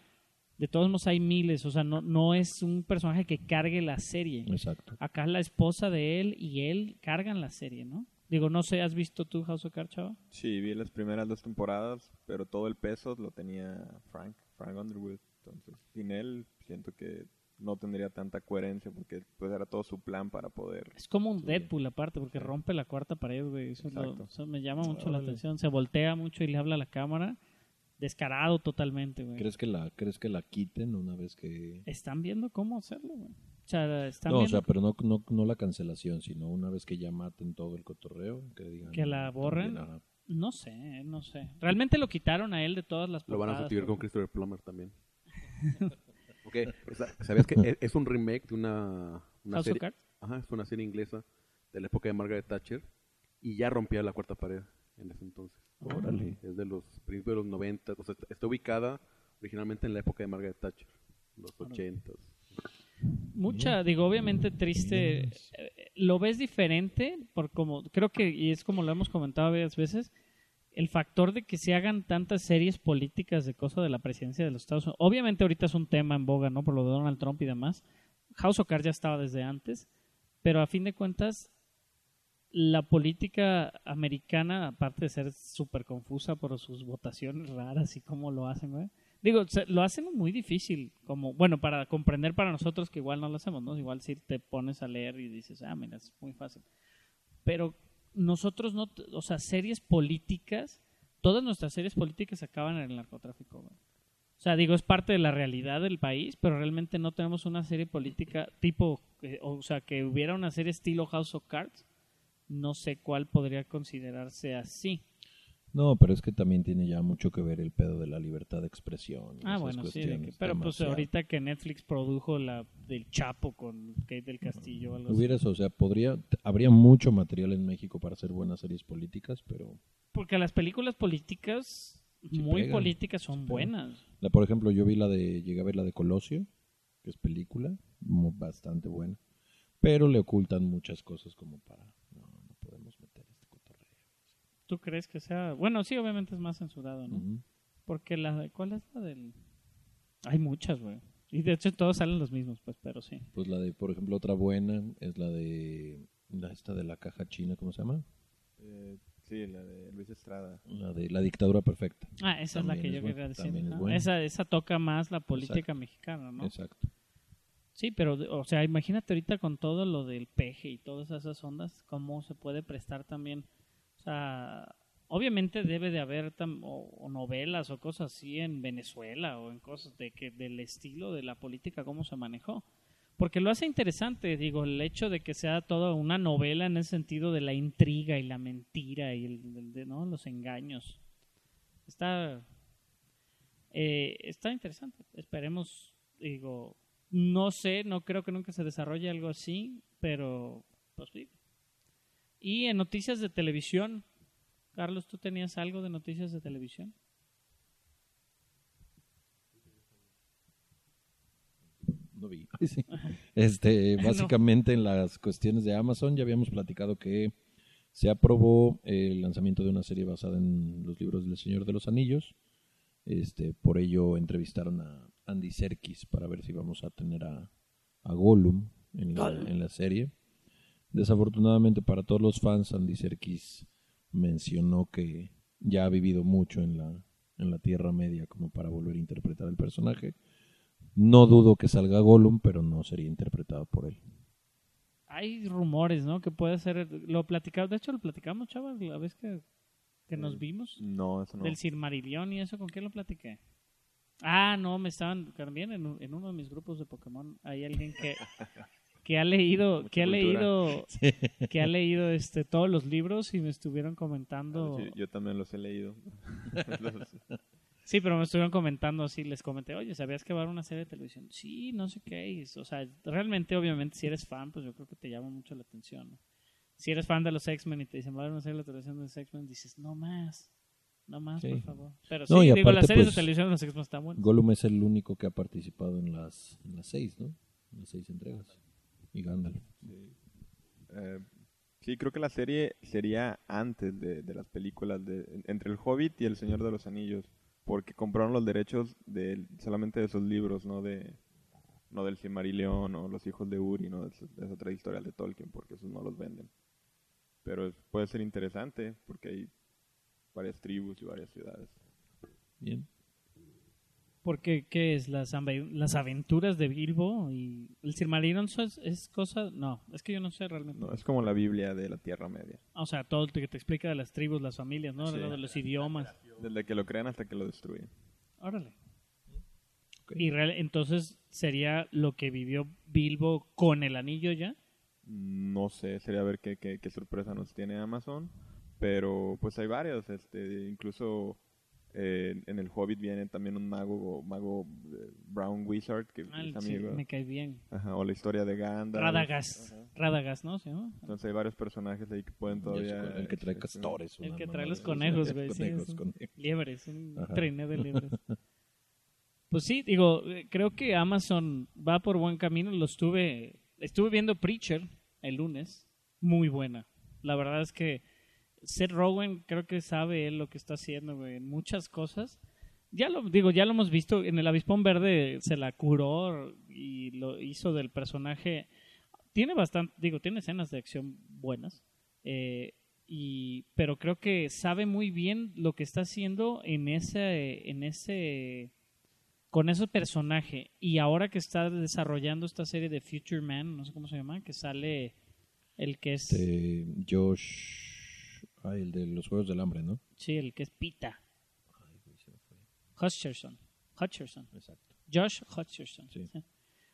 De todos modos hay miles, o sea, no, no es un personaje que cargue la serie. Exacto. Acá la esposa de él y él cargan la serie, ¿no? Digo, no sé, ¿has visto tú House of Cards, chava? Sí, vi las primeras dos temporadas, pero todo el peso lo tenía Frank, Frank Underwood. Entonces, sin él, siento que no tendría tanta coherencia porque pues era todo su plan para poder... Es como un Sí. Deadpool aparte, porque rompe la cuarta pared, güey. Eso, lo- Exacto. eso me llama mucho la atención. Se voltea mucho y le habla a la cámara. Descarado totalmente, güey. ¿Crees que la crees que la quiten una vez que Están viendo cómo hacerlo, güey. O sea, están No, o sea, pero no, no, no la cancelación, sino una vez que ya maten todo el cotorreo, que digan Que la borren. también. No sé, no sé. Realmente lo quitaron a él de todas las Lo van a sustituir con Christopher Plummer también. Sa- ¿Sabías que es- es un remake de una, una House of serie? Cards. Ajá, es una serie inglesa de la época de Margaret Thatcher y ya rompía la cuarta pared en ese entonces. Órale. Es de los principios de los 90, o sea, está- está ubicada originalmente en la época de Margaret Thatcher, los 80. Mucha, digo, obviamente triste. Eh, Lo ves diferente, por como, creo que, y es como lo hemos comentado varias veces, el factor de que se hagan tantas series políticas de cosas de la presidencia de los Estados Unidos. Obviamente ahorita es un tema en boga, ¿no? Por lo de Donald Trump y demás. House of Cards ya estaba desde antes, pero a fin de cuentas, la política americana, aparte de ser súper confusa por sus votaciones raras y cómo lo hacen, güey. Digo, lo hacen muy difícil, como, bueno, para comprender para nosotros que igual no lo hacemos, ¿no? Igual si te pones a leer y dices, ah, mira, es muy fácil. Pero nosotros no, o sea, series políticas, todas nuestras series políticas acaban en el narcotráfico. O sea, digo, es parte de la realidad del país, pero realmente no tenemos una serie política tipo, eh, o sea, que hubiera una serie estilo House of Cards, no sé cuál podría considerarse así. No, pero es que también tiene ya mucho que ver el pedo de la libertad de expresión. y Ah, esas bueno, sí, que- pero pues demasiado. ahorita que Netflix produjo la del Chapo con Kate del Castillo o algo así. Hubieras, o sea, podría, habría mucho material en México para hacer buenas series políticas, pero, Porque las películas políticas, Sí muy pegan, políticas, son buenas. la, por ejemplo, yo vi la de, llegué a ver la de Colosio, que es película, mu- bastante buena, pero le ocultan muchas cosas como para, no, no podemos meter este cotorreo. ¿Tú crees que sea...? Bueno, sí, obviamente es más censurado, ¿no? Ujú. Porque la de... ¿Cuál es la del...? Hay muchas, güey. Y de hecho todos salen los mismos, pues, pero sí. Pues la de, por ejemplo, otra buena es la de, la esta de la caja china, ¿cómo se llama? eh, sí, la de Luis Estrada. La de la dictadura perfecta. Ah, esa es la También que es yo buena, quería decir. también es buena. Esa, esa toca más la política Exacto. mexicana, ¿no? Exacto. Sí, pero, o sea, imagínate ahorita con todo lo del peje y todas esas ondas, cómo se puede prestar también. O sea, obviamente debe de haber o, novelas o cosas así en Venezuela o en cosas de que del estilo de la política, cómo se manejó. Porque lo hace interesante, digo, el hecho de que sea toda una novela en el sentido de la intriga y la mentira y el, el de, ¿no? los engaños. Está, eh, está interesante. Esperemos, digo, no sé, no creo que nunca se desarrolle algo así, pero pues sí. Y en noticias de televisión, Carlos, ¿tú tenías algo de noticias de televisión? No vi. Sí. Este, básicamente en las cuestiones de Amazon ya habíamos platicado que se aprobó el lanzamiento de una serie basada en los libros del Señor de los Anillos. Este, por ello entrevistaron a Andy Serkis para ver si vamos a tener a, a Gollum en la, en la serie. Desafortunadamente para todos los fans, Andy Serkis mencionó que ya ha vivido mucho en la, en la Tierra Media como para volver a interpretar el personaje. No dudo que salga Gollum, pero no sería interpretado por él. Hay rumores, ¿no? Que puede ser. Lo platicamos, de hecho lo platicamos, chavas, la vez que, que nos vimos. No, eso no. Del Silmarillion y eso, ¿con quién lo platiqué? Ah, no, me estaban también en, en uno de mis grupos de Pokémon. Hay alguien que, que ha leído, que ha leído, que ha leído este todos los libros y me estuvieron comentando. Sí, yo también los he leído. Sí, pero me estuvieron comentando así, les comenté, oye, ¿sabías que va a haber una serie de televisión? Sí, no sé qué. y, o sea, realmente, obviamente, si eres fan, pues yo creo que te llama mucho la atención. ¿no? Si eres fan de los X-Men y te dicen, va a haber una serie de televisión de los X-Men, dices, no más, no más, Sí. por favor. Pero No, sí, y digo, las aparte, series pues, de televisión de los X-Men están buenas. Gollum es el único que ha participado en las, en las seis, ¿no? En las seis entregas. Y Gandalf. eh, sí, creo que la serie sería antes de, de las películas, de, entre El Hobbit y El Señor de los Anillos, porque compraron los derechos de, solamente de esos libros, no de no del Silmarillion o Los Hijos de Uri, no de, de esa otra historia de Tolkien, porque esos no los venden. Pero es- puede ser interesante, porque hay varias tribus y varias ciudades. Bien. Porque, ¿qué es? Las, las aventuras de Bilbo y el Silmarillion es, es cosa... No, es que yo no sé realmente. No, es como la Biblia de la Tierra Media. O sea, todo lo que te explica de las tribus, las familias, ¿no? Sí. De los idiomas. Desde que lo crean hasta que lo destruyen. Órale. Y real- entonces sería lo que vivió Bilbo con el anillo ya. No sé, sería ver qué, qué, qué sorpresa nos tiene Amazon. Pero pues hay varios, este, incluso eh, en el Hobbit viene también un mago, mago eh, Brown Wizard, que Ah, es sí, amigo. me cae bien. Ajá, o la historia de Gandalf. Radagast. Radagast, ¿no? ¿Se llama? Entonces hay varios personajes ahí que pueden todavía... el que trae este, castores. El que trae los conejos, güey. sí, Conejos, conejos. Liebres, un Ajá. trineo de liebres. Pues sí, digo, creo que Amazon va por buen camino. Lo estuve, estuve viendo Preacher el lunes, muy buena. La verdad es que Seth Rogen creo que sabe él lo que está haciendo, en muchas cosas. Ya lo digo, ya lo hemos visto en el Avispón Verde se la curó y lo hizo del personaje. Tiene bastante, digo, tiene escenas de acción buenas. eh, y pero creo que sabe muy bien lo que está haciendo en ese en ese con ese personaje y ahora que está desarrollando esta serie de Future Man no sé cómo se llama que sale el que es Josh. Ah, el de los Juegos del Hambre, ¿no? sí el que es Pita Ay, güey, se me fue. Hutcherson Hutcherson Exacto. Josh Hutcherson Sí. sí.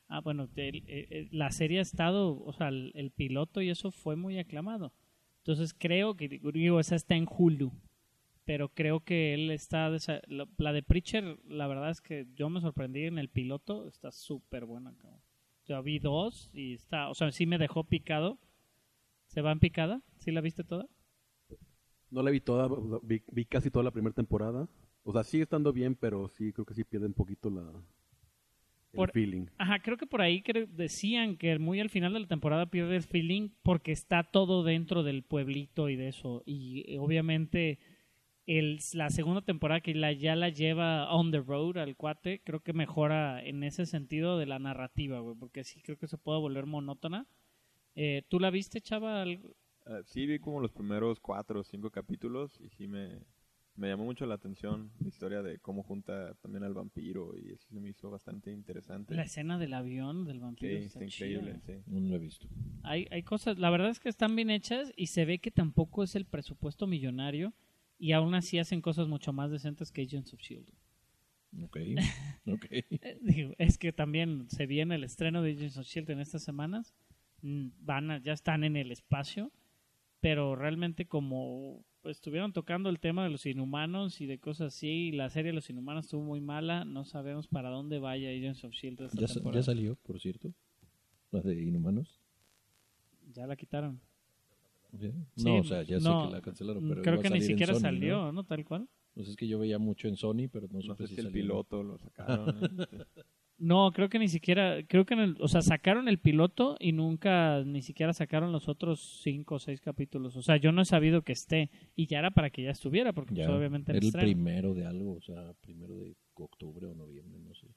ah bueno el- el- el- la serie ha estado o sea el, el piloto y eso fue muy aclamado entonces creo que digo esa está en Hulu pero creo que él está desa- la, la de Preacher la verdad es que yo me sorprendí en el piloto está súper buena cabrón. yo vi dos y está o sea sí me dejó picado se va en picada ¿sí la viste toda? No la vi toda, o sea, vi, vi casi toda la primera temporada. O sea, sigue estando bien, pero sí creo que sí pierde un poquito la el Por- feeling. Ajá, creo que por ahí cre- decían que muy al final de la temporada pierde el feeling porque está todo dentro del pueblito y de eso. Y eh, obviamente el, la segunda temporada que la, ya la lleva on the road al cuate, creo que mejora en ese sentido de la narrativa, güey, porque sí creo que se puede volver monótona. Eh, ¿Tú la viste, chava? Ah, sí, vi como los primeros cuatro o cinco capítulos y sí me, me llamó mucho la atención la historia de cómo junta también al vampiro y eso se me hizo bastante interesante. La escena del avión, del Sí, vampiro. está increíble, sí. No lo he visto. Hay, hay cosas, la verdad es que están bien hechas y se ve que tampoco es el presupuesto millonario y aún así hacen cosas mucho más decentes que Agents of Shield. Ok. ok. Digo, es que también se viene el estreno de Agents of Shield en estas semanas, Mm, van a- ya están en el espacio, pero realmente como estuvieron tocando el tema de los inhumanos y de cosas así, y la serie de los inhumanos estuvo muy mala, no sabemos para dónde vaya Agents of Shield esta ¿Ya, temporada. ya salió, por cierto? La de Inhumanos. Ya la quitaron. ¿Sí? Sí, No, o sea, ya no, sé que la cancelaron, pero Creo que ni siquiera Sony, salió, ¿no? ¿no? Tal cual. Pues es que yo veía mucho en Sony, pero no, No supe sé si si el salió. piloto lo sacaron. No, creo que ni siquiera, creo que en el, o sea, sacaron el piloto y nunca ni siquiera sacaron los otros cinco o seis capítulos. O sea, yo no he sabido que esté y ya era para que ya estuviera, porque pues, Ya, obviamente era el estreno. primero de algo, o sea, primero de octubre o noviembre, no sé.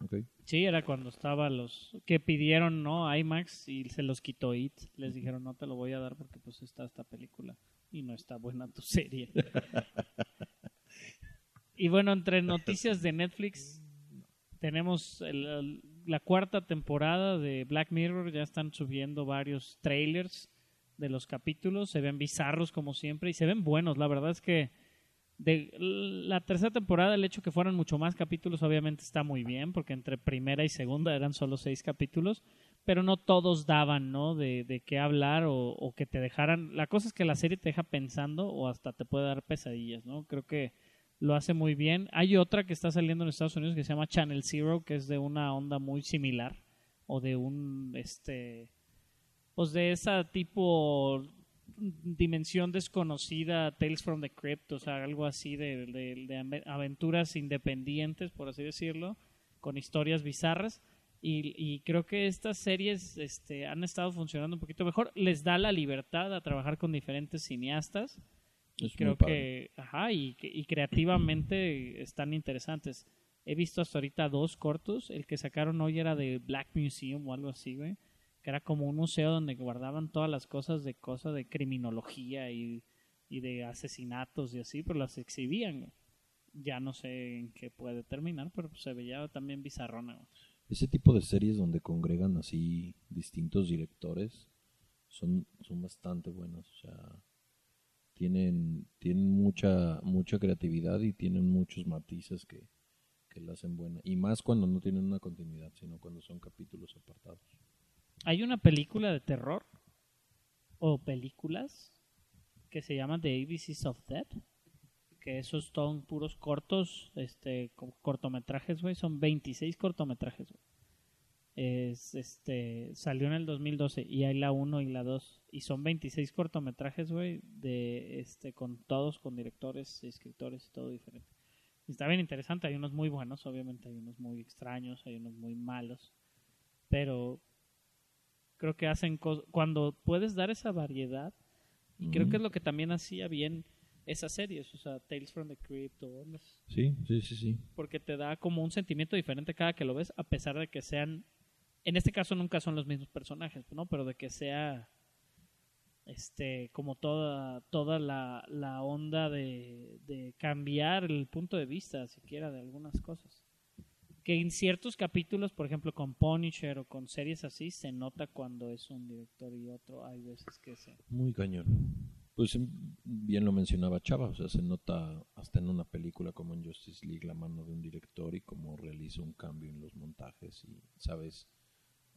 Ok. Sí, era cuando estaba los que pidieron, ¿no? IMAX y se los quitó IT. Les dijeron, no te lo voy a dar porque pues está esta película y no está buena tu serie. y bueno, entre noticias de Netflix tenemos el- la cuarta temporada de Black Mirror. Ya están subiendo varios trailers de los capítulos. Se ven bizarros como siempre y se ven buenos. La verdad es que de la tercera temporada, el hecho que fueran mucho más capítulos, obviamente está muy bien, porque entre primera y segunda eran solo seis capítulos, pero no todos daban, ¿no? De, de qué hablar o, o que te dejaran. La cosa es que la serie te deja pensando o hasta te puede dar pesadillas, ¿no? Creo que lo hace muy bien. Hay otra que está saliendo en Estados Unidos que se llama Channel Zero, que es de una onda muy similar, o de un, este, pues de esa tipo dimensión desconocida, Tales from the Crypt, o sea, algo así de, de- de ave- aventuras independientes, por así decirlo, con historias bizarras. Y, y creo que estas series este, han estado funcionando un poquito mejor. Les da la libertad a trabajar con diferentes cineastas. Es creo que, ajá, y, que- y creativamente están interesantes. He visto hasta ahorita dos cortos. El que sacaron hoy era de Black Museum o algo así, güey. Que era como un museo donde guardaban todas las cosas de cosas de criminología y, y de asesinatos y así, pero las exhibían, güey. Ya no sé en qué puede terminar, pero se veía también bizarrona, güey. Ese tipo de series donde congregan así distintos directores son, son bastante buenas. O sea, tienen, tienen mucha, mucha creatividad y tienen muchos matices que, que la hacen buena. Y más cuando no tienen una continuidad, sino cuando son capítulos apartados. Hay una película de terror o películas que se llama The ABCs of Death, que esos son puros cortos, este, co- cortometrajes, güey, son 26 cortometrajes. Es, este, salió en el 2012 y hay la 1 y la 2 y son 26 cortometrajes, güey, de este con todos con directores, escritores y todo diferente. Y está bien interesante, hay unos muy buenos, obviamente hay unos muy extraños, hay unos muy malos, pero creo que hacen cos- cuando puedes dar esa variedad y creo que es lo que también hacía bien esas series, o sea, Tales from the Crypt o Sí, sí, sí, sí. porque te da como un sentimiento diferente cada que lo ves, a pesar de que sean, en este caso nunca son los mismos personajes, ¿no? Pero de que sea, este, como toda, toda la, la onda de, de cambiar el punto de vista, siquiera de algunas cosas. Que en ciertos capítulos, por ejemplo, con Punisher o con series así, se nota cuando es un director y otro. Hay veces que se... Muy cañón. Pues em, bien lo mencionaba Chava, o sea, se nota hasta en una película como en Justice League la mano de un director y cómo realiza un cambio en los montajes y, ¿sabes?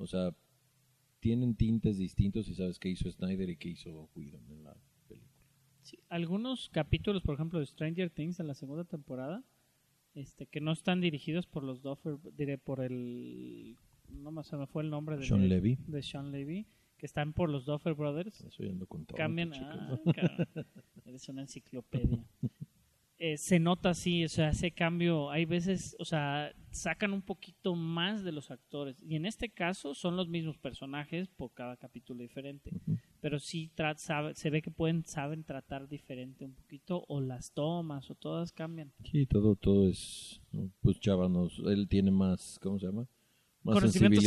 O sea, tienen tintes distintos y sabes qué hizo Snyder y qué hizo Whedon en la película. Sí, algunos capítulos, por ejemplo, de Stranger Things en la segunda temporada, este, que no están dirigidos por los Duffer, diré por el, no me se me fue el nombre de Sean Levy. de Sean Levy, que están por los Duffer Brothers, Estoy yendo con todo. cambian, ah, cabrón, eres una enciclopedia. Eh, se nota así, o sea, ese cambio, hay veces, o sea, sacan un poquito más de los actores. Y en este caso son los mismos personajes por cada capítulo diferente. Pero sí sabe- se ve que pueden, saben tratar diferente un poquito, o las tomas, o todas cambian. Sí, todo, todo es, pues Chava nos, él tiene más, ¿cómo se llama? Más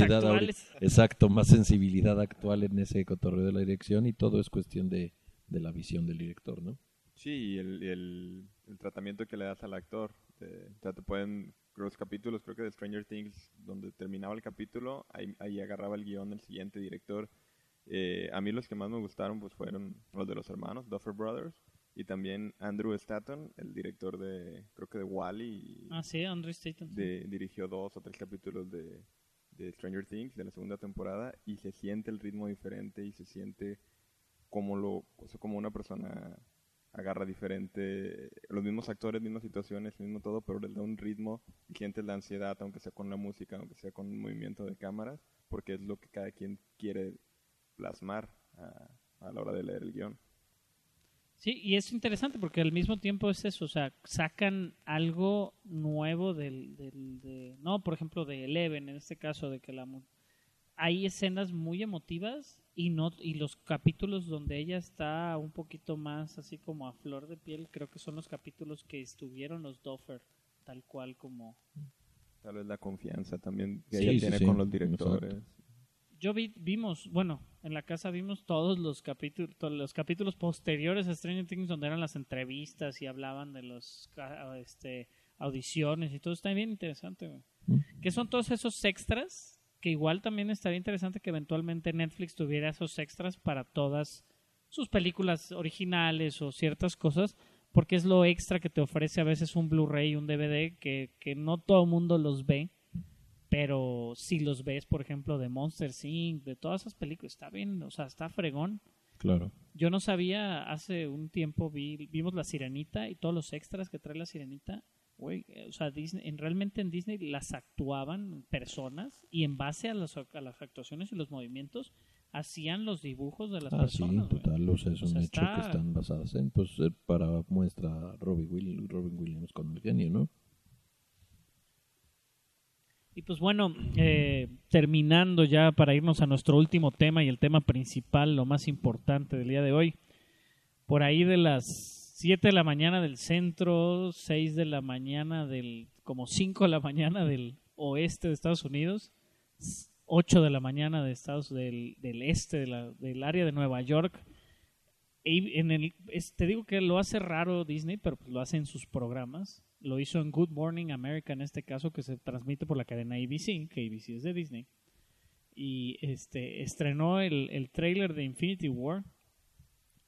actuales. Exacto, más sensibilidad actual en ese cotorreo de la dirección y todo es cuestión de, de la visión del director, ¿no? Sí, y el, el, el tratamiento que le das al actor. Te, o sea, te pueden, los capítulos, creo que de Stranger Things, donde terminaba el capítulo, ahí, ahí agarraba el guion del siguiente director. Eh, a mí los que más me gustaron pues fueron los de los hermanos, Duffer Brothers, y también Andrew Stanton, el director de, creo que de Wally, Ah, sí, Andrew Staten. sí. de, dirigió dos o tres capítulos de, de Stranger Things de la segunda temporada y se siente el ritmo diferente y se siente como lo o sea, como una persona agarra diferente los mismos actores mismas situaciones mismo todo pero les da un ritmo y sientes la ansiedad aunque sea con la música aunque sea con un movimiento de cámaras porque es lo que cada quien quiere plasmar a, a la hora de leer el guion. Sí, y es interesante porque al mismo tiempo es eso, o sea, sacan algo nuevo del, del de, no, por ejemplo, de Eleven, en este caso, de que la hay escenas muy emotivas y no y los capítulos donde ella está un poquito más así como a flor de piel, creo que son los capítulos que estuvieron los Doffer, tal cual como Tal vez la confianza también que Sí, ella sí, tiene sí, con los directores. yo vi, vimos, bueno, en la casa vimos todos los capítulos, todos los capítulos posteriores a Stranger Things donde eran las entrevistas y hablaban de los este audiciones y todo está bien interesante. Mm. ¿Qué son todos esos extras? Que igual también estaría interesante que eventualmente Netflix tuviera esos extras para todas sus películas originales o ciertas cosas, porque es lo extra que te ofrece a veces un Blu-ray, un DVD, que, que no todo el mundo los ve, pero si los ves, por ejemplo, de Monster Inc., de todas esas películas, está bien, o sea, está fregón. Claro. Yo no sabía, hace un tiempo vi, vimos La Sirenita y todos los extras que trae La Sirenita, o sea, Disney, en, realmente en Disney las actuaban personas y en base a las, a las actuaciones y los movimientos hacían los dibujos de las Ah, sí, personas. güey. total, o sea, es O un hecho está- que están basadas en, pues, eh, para muestra Robin, Will- Robin Williams con el genio, ¿no? Y pues bueno, eh, terminando ya para irnos a nuestro último tema y el tema principal, lo más importante del día de hoy. Por ahí de las 7 de la mañana del centro, 6 de la mañana del, como 5 de la mañana del oeste de Estados Unidos, 8 de la mañana de Estados del, del este de la- del área de Nueva York. Y en el, es- te digo que lo hace raro Disney, pero pues lo hace en sus programas. Lo hizo en Good Morning America en este caso, que se transmite por la cadena ABC, que ABC es de Disney. Y este estrenó el, el trailer de Infinity War.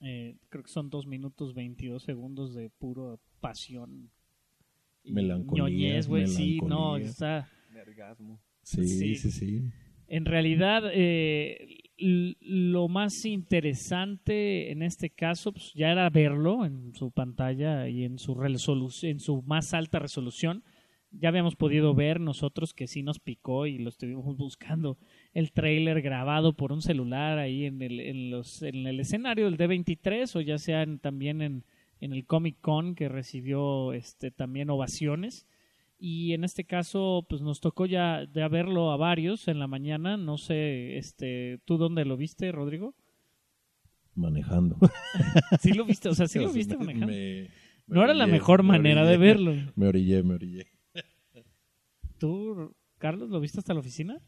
Eh, creo que son 2 minutos 22 segundos de puro pasión. y Melancolía, ñoñez, güey. Sí, no, está... Nergasmo. Sí, Sí. sí, sí. En realidad, eh, lo más interesante en este caso pues, ya era verlo en su pantalla y en su, resolu- en su más alta resolución. Ya habíamos podido ver nosotros que sí nos picó y lo estuvimos buscando el trailer grabado por un celular ahí en el, en los, en el escenario del D23 o ya sea en- también en, en el Comic Con que recibió este, también ovaciones. Y en este caso pues nos tocó ya de verlo a varios en la mañana. No sé este tú dónde lo viste Rodrigo Manejando. sí lo viste o sea sí lo viste me- manejando me- me no era la mejor me manera de verlo. Me orillé, me orillé. Tú Carlos lo viste hasta la oficina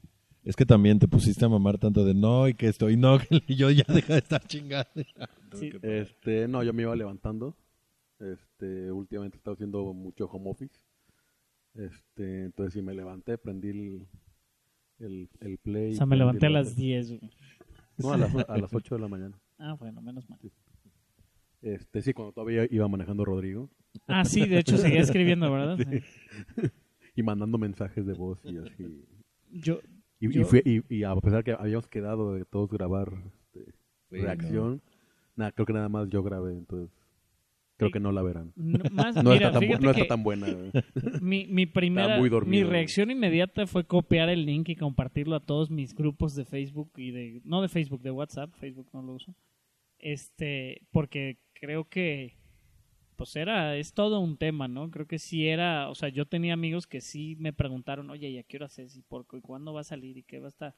Es que también te pusiste a mamar tanto de no y que estoy no, que yo ya deja de estar chingando. Sí. Este, no, yo me iba levantando. Este, últimamente he estado haciendo mucho home office. Este, entonces sí me levanté, prendí el, el, el play. o sea me levanté a la- las 10 güey. No, a las, a las 8 de la mañana. ah bueno menos mal Este, sí, cuando todavía iba manejando Rodrigo ah sí de hecho seguía escribiendo verdad Sí. Y mandando mensajes de voz y así. yo Y, y Yo- fui- y- y a pesar que habíamos quedado de todos grabar este, Bueno. reacción, nada, creo que nada más yo grabé, entonces creo que no la verán. no, más No, mira está, tan, no está tan buena. mi, mi primera mi reacción inmediata fue copiar el link y compartirlo a todos mis grupos de Facebook y de no de Facebook de WhatsApp Facebook no lo uso este porque creo que pues era es todo un tema no creo que sí era o sea yo tenía amigos que sí me preguntaron oye y a qué hora haces y por qué- cuándo va a salir y qué va a estar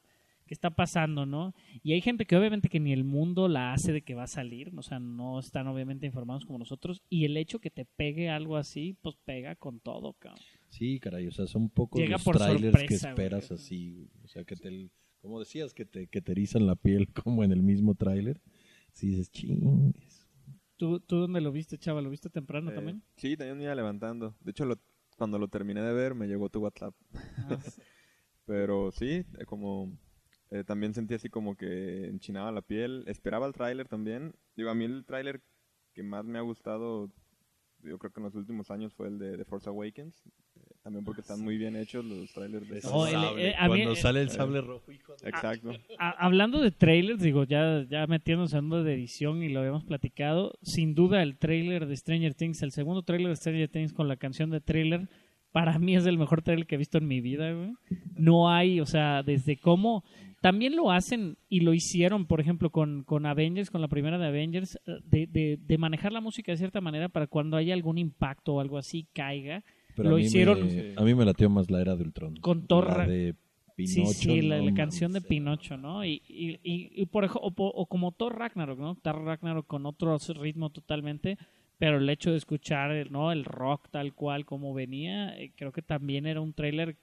qué está pasando no y hay gente que obviamente que ni el mundo la hace de que va a salir o sea no están obviamente informados como nosotros y el hecho que te pegue algo así pues pega con todo cabrón. Sí, caray, o sea, son pocos Llega los por trailers que güey. esperas así, o sea, que te, como decías, que te, que te erizan la piel como en el mismo tráiler. Sí, dices, chingues. ¿Tú, ¿Tú dónde lo viste, chava? ¿Lo viste temprano Eh, también? Sí, también me iba levantando. De hecho, lo- cuando lo terminé de ver, me llegó tu WhatsApp. Ah, Pero sí, eh, como eh, también sentí así como que enchinaba la piel. Esperaba el tráiler también. Digo, a mí el tráiler que más me ha gustado, yo creo que en los últimos años fue el de The Force Awakens. Eh, también porque están muy bien hechos los trailers de Oh, el- eh, a mí- Cuando eh, sale el sable rojo, hijo de... Exacto. A- hablando de trailers, digo, ya, ya metiéndose en uno de edición y lo habíamos platicado, sin duda el trailer de Stranger Things, el segundo trailer de Stranger Things con la canción de trailer, para mí es el mejor trailer que he visto en mi vida, güey. No hay, o sea, desde cómo... también lo hacen y lo hicieron, por ejemplo, con, con Avengers, con la primera de Avengers, eh, de, de, de manejar la música de cierta manera para cuando haya algún impacto o algo así caiga. Pero lo a hicieron Me, a mí me latió más la era de Ultron. Con Thor La Ra- de Pinocho. sí, la, no la canción de Pinocho, ¿no? Y, y, y, y por ej- o, como Thor Ragnarok, ¿no? Thor Ragnarok con otro ritmo totalmente, pero el hecho de escuchar, el- ¿no? El rock tal cual como venía, eh, creo que también era un tráiler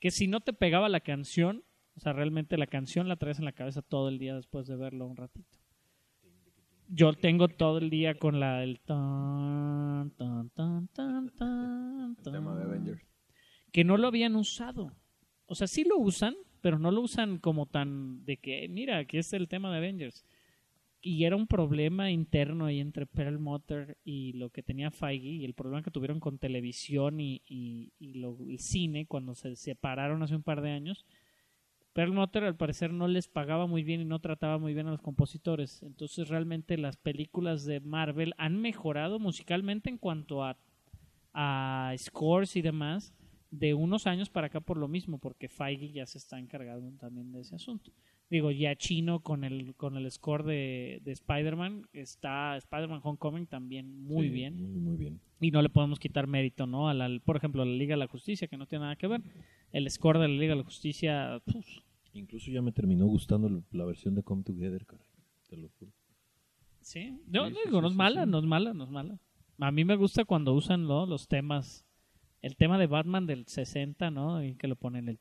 que si no te pegaba la canción, o sea, realmente la canción la traes en la cabeza todo el día después de verlo un ratito. Yo tengo todo el día con la el tan tan tan tan tan El tema de Avengers. que no lo habían usado. O sea, sí lo usan, pero no lo usan como tan de que, mira, aquí está el tema de Avengers. Y era un problema interno ahí entre Perlmutter y lo que tenía Feige y el problema que tuvieron con televisión y, y, y lo- el cine cuando se separaron hace un par de años. Perlmutter al parecer no les pagaba muy bien y no trataba muy bien a los compositores. Entonces realmente las películas de Marvel han mejorado musicalmente en cuanto a, a scores y demás de unos años para acá por lo mismo, porque Feige ya se está encargando también de ese asunto. Digo, ya chino con el con el score de, de Spider-Man, está Spider-Man Homecoming también muy Sí, bien Muy, muy bien. y no le podemos quitar mérito, ¿no? A la, por ejemplo, a la Liga de la Justicia, que no tiene nada que ver. El score de la Liga de la Justicia, puf, Incluso ya me terminó gustando la- versión de Come Together, caray. Te lo juro. sí. No, Sí, digo, no es mala, no es mala, no es mala. A mí me gusta cuando usan ¿no? los temas. El tema de Batman del 60, ¿no? Y que lo ponen el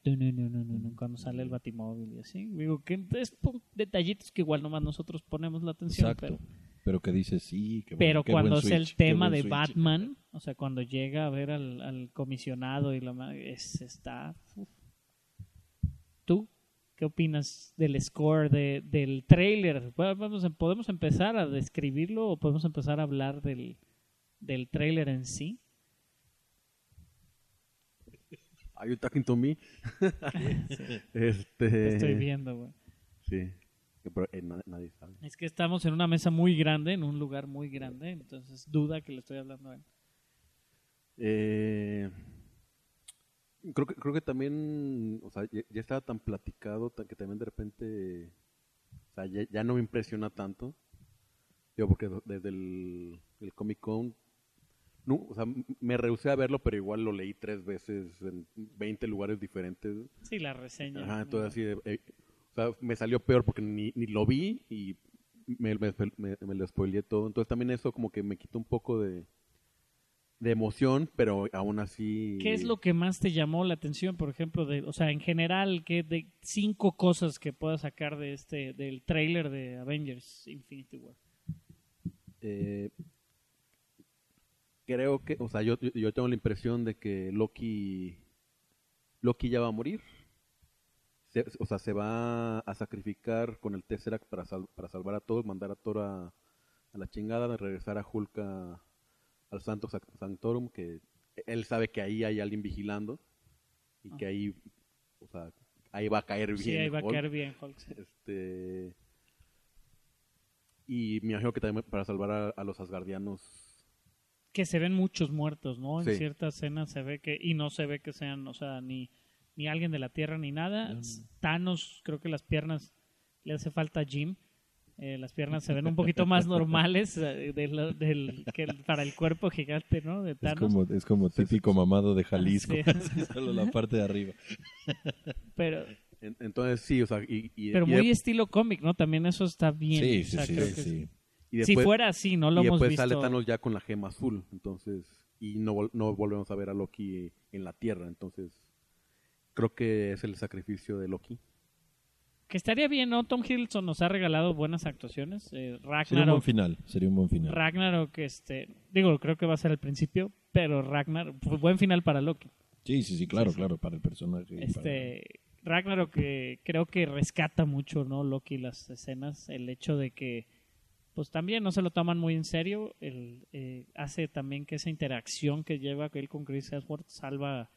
cuando sale el Batimóvil y así. Digo que es detallitos que igual nomás nosotros ponemos la atención. Exacto. Pero, Pero que dices, sí, buen- pero cuando es el tema de. Batman, o sea, cuando llega a ver al, al comisionado y la es, está. uf. ¿Tú qué opinas del score de, del trailer? Vamos, ¿Podemos empezar a describirlo o podemos empezar a hablar del, del trailer en sí? Are you talking to me? Sí, Este... te estoy viendo, güey. Sí. Pero eh, na- nadie sabe. Es que estamos en una mesa muy grande, en un lugar muy grande, entonces duda que le estoy hablando a él. Eh, creo que creo que también, o sea, ya, ya estaba tan platicado que también de repente, o sea, ya, ya no me impresiona tanto. Digo, porque desde el, el Comic Con, no, o sea, me rehusé a verlo, pero igual lo leí tres veces en 20 lugares diferentes. Sí, la reseña. Ajá, entonces así de, eh, o sea, me salió peor porque ni, ni lo vi y me, me, me- me lo spoileé todo. Entonces también eso como que me quitó un poco de, de emoción, pero aún así... ¿Qué es lo que más te llamó la atención, por ejemplo, de, o sea, en general, que de cinco cosas que puedas sacar de este, del trailer de Avengers Infinity War? Eh, creo que, o sea, yo, yo- yo tengo la impresión de que Loki, Loki ya va a morir. Se- o sea, se va a sacrificar con el Tesseract para, sal- para salvar a todos, mandar a Thor a, a la chingada, regresar a Hulk a- al Santo Sanctorum, que él sabe que ahí hay alguien vigilando y que Ah. ahí, o sea, ahí va a caer bien. Sí, ahí va a caer bien Hulk. sí. Este. Y me imagino que también para salvar a, a los asgardianos. Que se ven muchos muertos, ¿no? En ciertas escenas se ve que, y no se ve que sean, o sea, ni, ni alguien de la Tierra ni nada. No. Thanos, creo que las piernas le hace falta a Jim. Eh, las piernas se ven un poquito más normales eh, de lo- del, que el- para el cuerpo gigante, ¿no? De Es Thanos. como, es como típico mamado de Jalisco. Sí. Así solo la parte de arriba. Pero, En- entonces sí, o sea, y, y- pero y de- muy estilo cómic, ¿no? También eso está bien. Sí, o sí, sea, sí, creo sí, que sí. y Si después, fuera así, no lo y hemos después visto. sale Thanos ya con la gema azul. Entonces. Y no, no volvemos a ver a Loki en la Tierra. Entonces. Creo que es el sacrificio de Loki. Que estaría bien, ¿no? Tom Hiddleston nos ha regalado buenas actuaciones. Eh, Sería un buen Ragnarok, final. Sería un buen final. Ragnarok, este, digo, creo que va a ser el principio, pero Ragnarok, pues, buen final para Loki. Sí, sí, sí, claro, Sí, sí. claro, para el personaje. Este, Ragnarok que creo que rescata mucho, ¿no? Loki las escenas, el hecho de que, pues también no se lo toman muy en serio, el, eh, hace también que esa interacción que lleva él con Chris Hemsworth salva,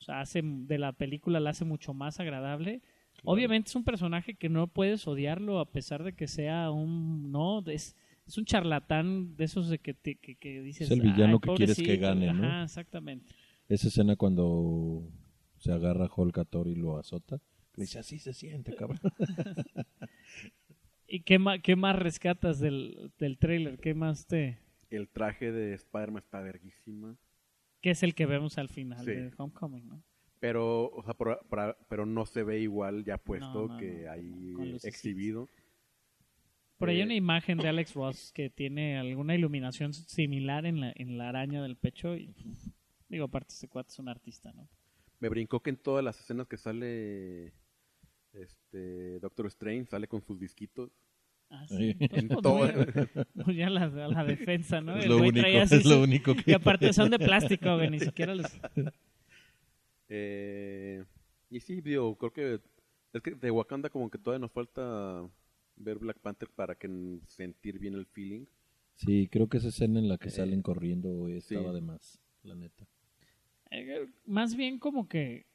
o sea, hace de la película la hace mucho más agradable. Obviamente es un personaje que no puedes odiarlo a pesar de que sea un, no, es, es un charlatán de esos de que, te- que, que dices. Es el villano "Ay, que quieres que pobrecito". gane, ¿no? Ajá, exactamente. Esa escena cuando se agarra Hulk a Thor y lo azota, Me dice, así se siente, cabrón. ¿Y qué, ma- qué más rescatas del, del trailer? ¿Qué más te...? El traje de Spider-Man está verguísima. que es el que vemos al final Sí. de Homecoming, ¿no? Pero, o sea, por- para- pero no se ve igual ya puesto No, no, que no, ahí exhibido. Por ahí hay Eh, una imagen de Alex Ross que tiene alguna iluminación similar en la, en la araña del pecho y digo, aparte este cuate es un artista, ¿no? Me brincó que en todas las escenas que sale este Doctor Strange sale con sus disquitos. Ah, Sí. sí. Pues, En pues, todo- muy- muy ya la, la defensa, ¿no? Es El lo único, así es lo único que... Y aparte son de plástico, güey, ni siquiera los... Eh, y sí, digo, creo que es que de Wakanda como que todavía nos falta ver Black Panther para que sentir bien el feeling. Sí, creo que esa escena en la que Eh, salen corriendo estaba sí. de más, la neta. Eh, Más bien como que,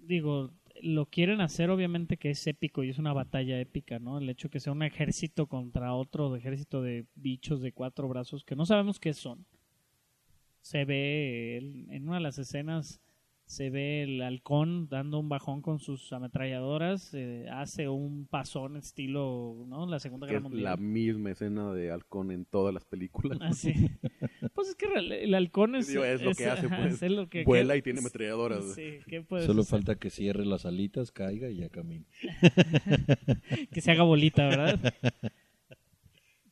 digo, lo quieren hacer obviamente que es épico y es una batalla épica, ¿no? El hecho que sea un ejército contra otro ejército de bichos de cuatro brazos que no sabemos qué son. Se ve el- en una de las escenas se ve el halcón dando un bajón con sus ametralladoras, eh, hace un pasón estilo, ¿no? La Segunda Guerra es Mundial. la misma escena de Halcón en todas las películas. Así. Pues es que el, halcón es, Digo, es lo que hace, pues. es lo que- Vuela que- y tiene ametralladoras. Sí, ¿qué Solo hacer? falta que cierre las alitas, caiga y ya camine. que se haga bolita, ¿verdad?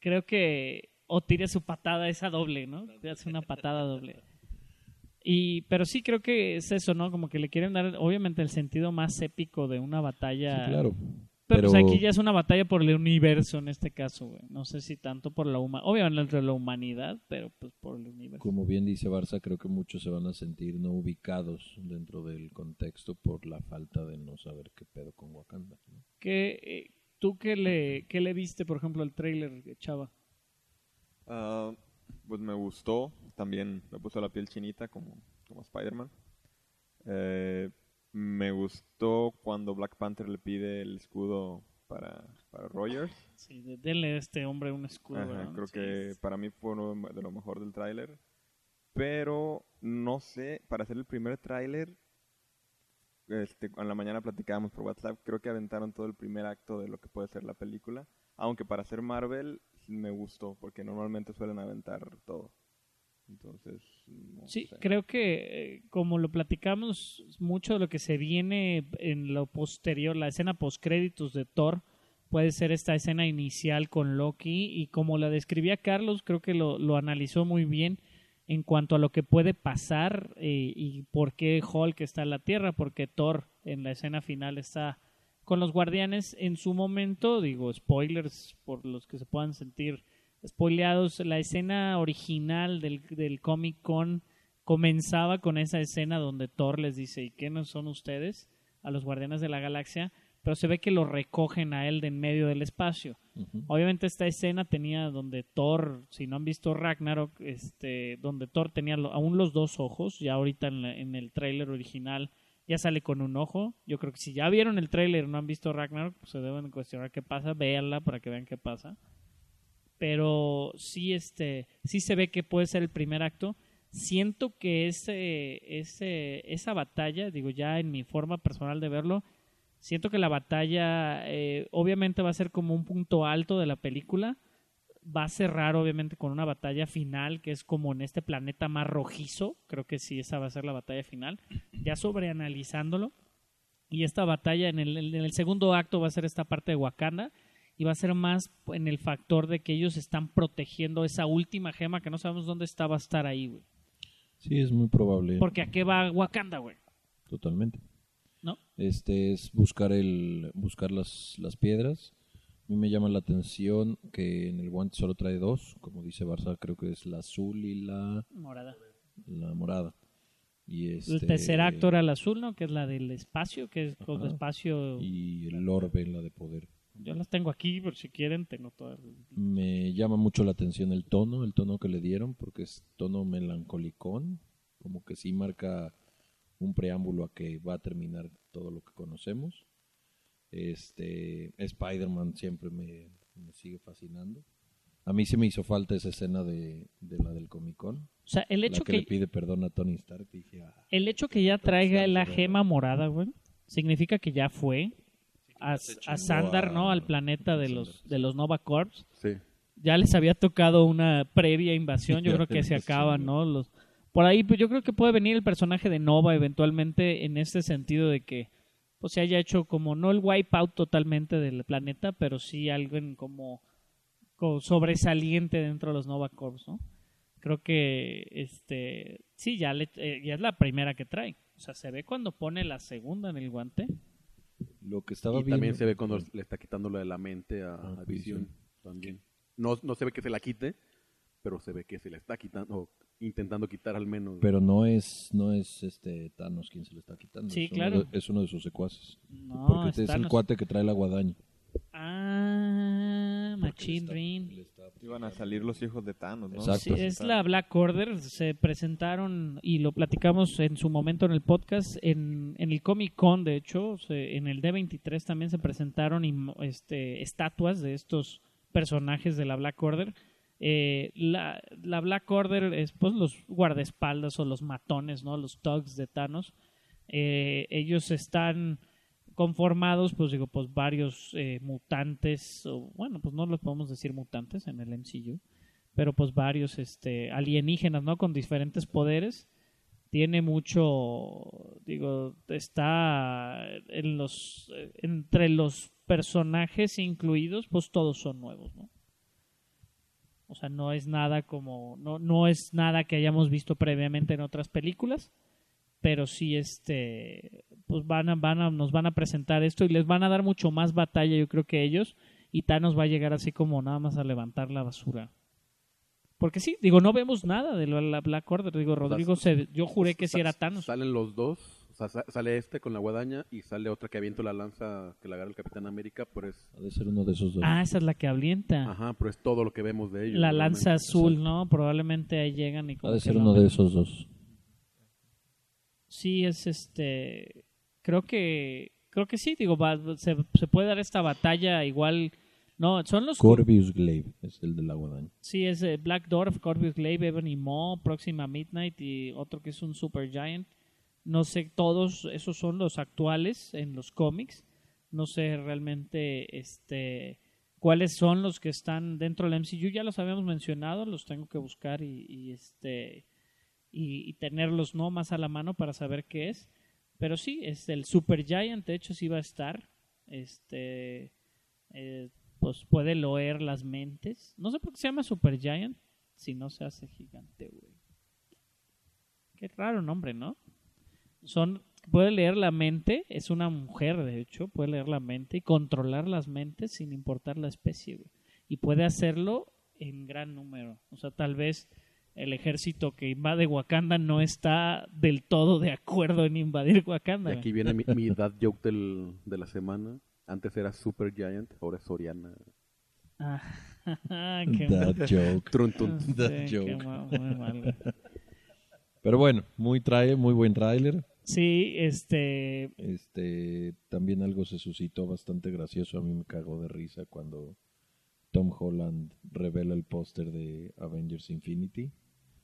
Creo que o tire su patada esa doble, ¿no? Hace una patada doble. Y pero sí creo que es eso, ¿no? Como que le quieren dar obviamente el sentido más épico de una batalla. Sí, claro. Pero, pues, aquí ya es una batalla por el universo en este caso, güey. No sé si tanto por la humanidad, obviamente la humanidad, pero pues por el universo. Como bien dice Barça, creo que muchos se van a sentir no ubicados dentro del contexto por la falta de no saber qué pedo con Wakanda. ¿no? ¿Qué, eh, ¿Tú qué le, qué le viste, por ejemplo, al trailer, Chava? Ah, pues me gustó, también me puso la piel chinita como, como Spider-Man. Eh, me gustó cuando Black Panther le pide el escudo para, para Rogers. Sí, de- denle a este hombre un escudo, creo Sí, que para mí fue uno de lo mejor del tráiler. Pero no sé, para hacer el primer tráiler, este, en la mañana platicábamos por WhatsApp, creo que aventaron todo el primer acto de lo que puede ser la película. Aunque para hacer Marvel me gustó, porque normalmente suelen aventar todo. Entonces, no Sí, sé. creo que eh, como lo platicamos, mucho de lo que se viene en lo posterior, la escena postcréditos de Thor, puede ser esta escena inicial con Loki y como la describía Carlos, creo que lo, lo analizó muy bien en cuanto a lo que puede pasar eh, y por qué Hulk está en la Tierra, porque Thor en la escena final está con los guardianes en su momento, digo, spoilers por los que se puedan sentir spoileados, la escena original del, del Comic Con comenzaba con esa escena donde Thor les dice, ¿y qué no son ustedes? A los guardianes de la galaxia, pero se ve que lo recogen a él de en medio del espacio. Ujú. Obviamente esta escena tenía donde Thor, si no han visto Ragnarok, este, donde Thor tenía lo- aún los dos ojos, ya ahorita en, la- en el tráiler original ya sale con un ojo. Yo creo que si ya vieron el tráiler y no han visto Ragnarok, pues se deben cuestionar qué pasa, véanla para que vean qué pasa. Pero sí, este, sí se ve que puede ser el primer acto. Siento que ese, ese, esa batalla, digo ya en mi forma personal de verlo, siento que la batalla eh, obviamente va a ser como un punto alto de la película. Va a cerrar obviamente con una batalla final que es como en este planeta más rojizo. Creo que sí, esa va a ser la batalla final. Ya sobreanalizándolo. Y esta batalla en el, en el segundo acto va a ser esta parte de Wakanda. Y va a ser más en el factor de que ellos están protegiendo esa última gema que no sabemos dónde está, va a estar ahí, güey. Sí, es muy probable. Porque a qué va Wakanda, güey. Totalmente. ¿No? Este es buscar el buscar las, las piedras. A mí me llama la atención que en el guante solo trae dos, como dice Barça, creo que es la azul y la, Morada. la morada. Y El este, tercer acto era el azul, ¿no? Que es la del espacio, que es con espacio. y el orbe, la de poder. Yo las tengo aquí, por si quieren, tengo todas. Me llama mucho la atención el tono, el tono que le dieron, porque es tono melancolicón, como que sí marca un preámbulo a que va a terminar todo lo que conocemos. Este Spider-Man siempre me, me sigue fascinando. A mí se me hizo falta esa escena de, de la del Comic Con, O sea, el la hecho que, que, le pide perdón a Tony Stark. Dije, ah, el hecho que ya traiga la gema morada, güey, significa que ya fue a, a Sandar, a- ¿no? Al planeta de los, de los Nova Corps. Sí. Ya les había tocado una previa invasión, yo creo que se acaban. ¿no? Los, por ahí, pues yo creo que puede venir el personaje de Nova eventualmente en este sentido de que pues se haya hecho como no el wipeout totalmente del planeta, pero sí algo en como, como sobresaliente dentro de los Nova Corps, ¿no? Creo que este sí ya le, eh, ya es la primera que trae. O sea, se ve cuando pone la segunda en el guante. Lo que estaba Y también se ve cuando le está quitando lo de la mente a, Ah, a Visión. Visión. También. No, no se ve que se la quite, pero se ve que se la está quitando, o intentando quitar al menos. Pero no es, no es este Thanos quien se le está quitando. Sí, es claro. Uno de, es uno de sus secuaces. No, porque este es el cuate que trae la guadaña. Ah, Machine le Rin. le Iban a salir los hijos de Thanos, ¿no? Exacto. Sí, es la Black Order. Se presentaron y lo platicamos en su momento en el podcast. En, en el Comic Con, de hecho, se- en el D23 también se presentaron este, estatuas de estos personajes de la Black Order. Eh, la, la Black Order es pues los guardaespaldas o los matones, ¿no? Los thugs de Thanos. Eh, ellos están conformados, pues digo, pues varios eh, mutantes, o bueno, pues no los podemos decir mutantes en el MCU, pero pues varios este alienígenas, ¿no? Con diferentes poderes. Tiene mucho, digo, está en los entre los personajes incluidos, pues todos son nuevos, ¿no? O sea, no es nada como no no es nada que hayamos visto previamente en otras películas, pero sí este pues van a, van a, nos van a presentar esto y les van a dar mucho más batalla, yo creo que ellos y Thanos va a llegar así como nada más a levantar la basura. Porque sí, digo, no vemos nada de la Black Order. Digo, Rodrigo, se, yo juré que sí era Thanos. Salen los dos. O sea, sa- sale este con la guadaña y sale otra que avienta la lanza que la agarra el Capitán América, pero es... Ha de ser uno de esos dos. Ah, esa es la que avienta. Ajá, pero es todo lo que vemos de ellos. La lanza azul, ¿no? Probablemente ahí llegan y ha de ser uno de esos dos. Sí, es este. Creo que. Creo que sí, digo, va- se, se puede dar esta batalla igual. No, son los. Corvius Glaive es el de la guadaña. Sí, es eh, Black Dwarf, Corvus Glaive, Ebony Maw, Próxima Midnight y otro que es un Super Giant. No sé, todos esos son los actuales en los cómics. No sé realmente este cuáles son los que están dentro del MCU. Ya los habíamos mencionado, los tengo que buscar y, este y tenerlos no más a la mano para saber qué es. Pero sí, es el Super Giant, de hecho sí va a estar. Este eh, pues puede loer las mentes. No sé por qué se llama Super Giant si no se hace gigante, güey. Qué raro nombre, ¿no? Son puede leer la mente, es una mujer de hecho, puede leer la mente y controlar las mentes sin importar la especie, güey. Y puede hacerlo en gran número. O sea, tal vez el ejército que invade Wakanda no está del todo de acuerdo en invadir Wakanda. Y aquí viene mi, mi dad joke del, de la semana. Antes era Super Giant, ahora es Soriana. Ah, qué That joke. Trun. Ah, sí, joke. mal. Pero bueno, muy trae, muy buen tráiler. Sí, este, Este, también algo se suscitó bastante gracioso. A mí me cagó de risa cuando Tom Holland revela el póster de Avengers Infinity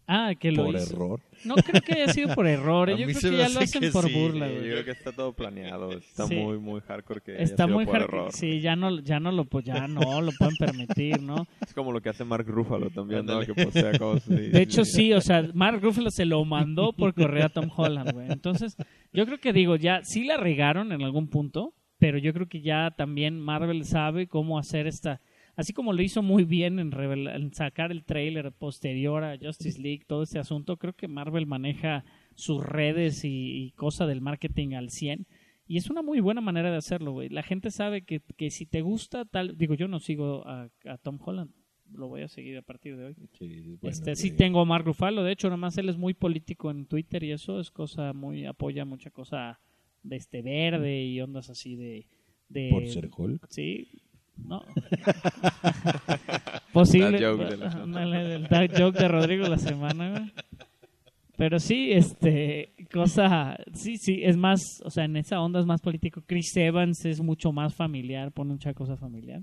ah, que lo por hizo. error. No creo que haya sido por error, yo creo que ya lo hacen por sí, burla, Yo güey. creo que está todo planeado. Está Sí. muy, muy hardcore que haya Está sido muy por error. Sí, ya no, ya no lo, pues ya no lo pueden permitir, ¿no? Es como lo que hace Mark Ruffalo también, ¿no? Que posea cosas. y- De hecho, sí, o sea, Mark Ruffalo se lo mandó por correo a Tom Holland, güey. Entonces, yo creo que digo, ya sí la regaron en algún punto, pero yo creo que ya también Marvel sabe cómo hacer esta. Así como lo hizo muy bien en, en sacar el trailer posterior a Justice League, todo este asunto, creo que Marvel maneja sus redes y, y cosa del marketing al 100. Y es una muy buena manera de hacerlo, güey. La gente sabe que, que si te gusta tal... Digo, yo no sigo a, a Tom Holland, lo voy a seguir a partir de hoy. Sí, bueno, Este, sí tengo a Mark Ruffalo, de hecho, nada más él es muy político en Twitter y eso es cosa muy, apoya mucha cosa de este verde y ondas así de... de Por ser Hulk. Sí, no. Posible. Dad joke de la el dad joke de Rodrigo la semana, güey. Pero sí, este, cosa, sí, sí, es más, o sea, en esa onda es más político. Chris Evans es mucho más familiar, pone mucha cosa familiar.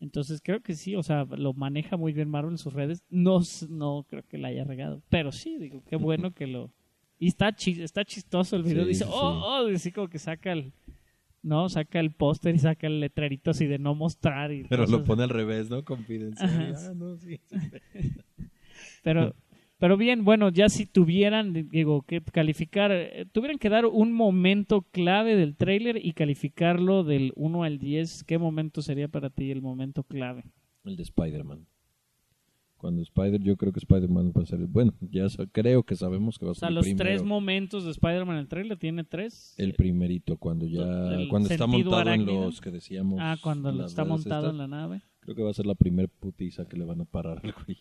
Entonces creo que sí, o sea, lo maneja muy bien Marvel en sus redes. No, no creo que la haya regado, pero sí, digo, qué bueno que lo... Y está, chi- está chistoso el video, Sí, dice, sí, oh, sí. oh, y así como que saca el, ¿no? Saca el póster y saca el letrerito así de no mostrar. Y Pero lo pone al revés, ¿no? Confidencial. Ah, no, sí. Pero, pero bien, bueno, ya si tuvieran, digo, que calificar, eh, tuvieran que dar un momento clave del tráiler y calificarlo del 1 al 10, ¿qué momento sería para ti el momento clave? El de Spider-Man. Cuando Spider, yo creo que Spider-Man va a ser. Bueno, ya creo que sabemos que va a O ser sea, el los primero. tres momentos de Spider-Man en el tráiler, ¿tiene tres? El primerito, cuando ya. El cuando está montado en los que decíamos. ah, cuando está montado estas, en la nave. Creo que va a ser la primer putiza que le van a parar al güey.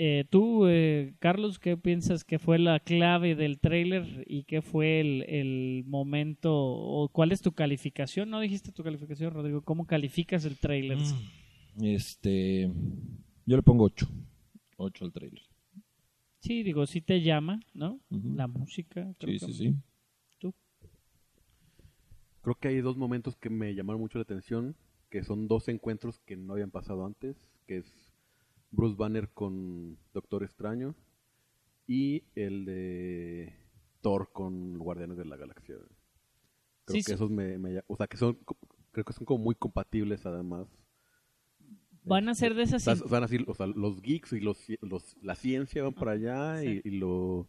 Eh, tú, eh, Carlos, ¿qué piensas que fue la clave del tráiler y qué fue el, el momento o cuál es tu calificación? ¿No dijiste tu calificación, Rodrigo? ¿Cómo calificas el tráiler? Este. Yo le pongo 8. 8 al trailer. Sí, digo, sí te llama, ¿no? La música. creo Sí, que- sí, sí. ¿Tú? Creo que hay dos momentos que me llamaron mucho la atención, que son dos encuentros que no habían pasado antes, que es Bruce Banner con Doctor Extraño y el de Thor con Guardianes de la Galaxia. Creo Sí, que sí. esos me, me- o sea, que son, creo que son como muy compatibles además. Van a ser de esas... Van a decir, o sea, los geeks y los, los- la ciencia van para allá Sí. y, y lo-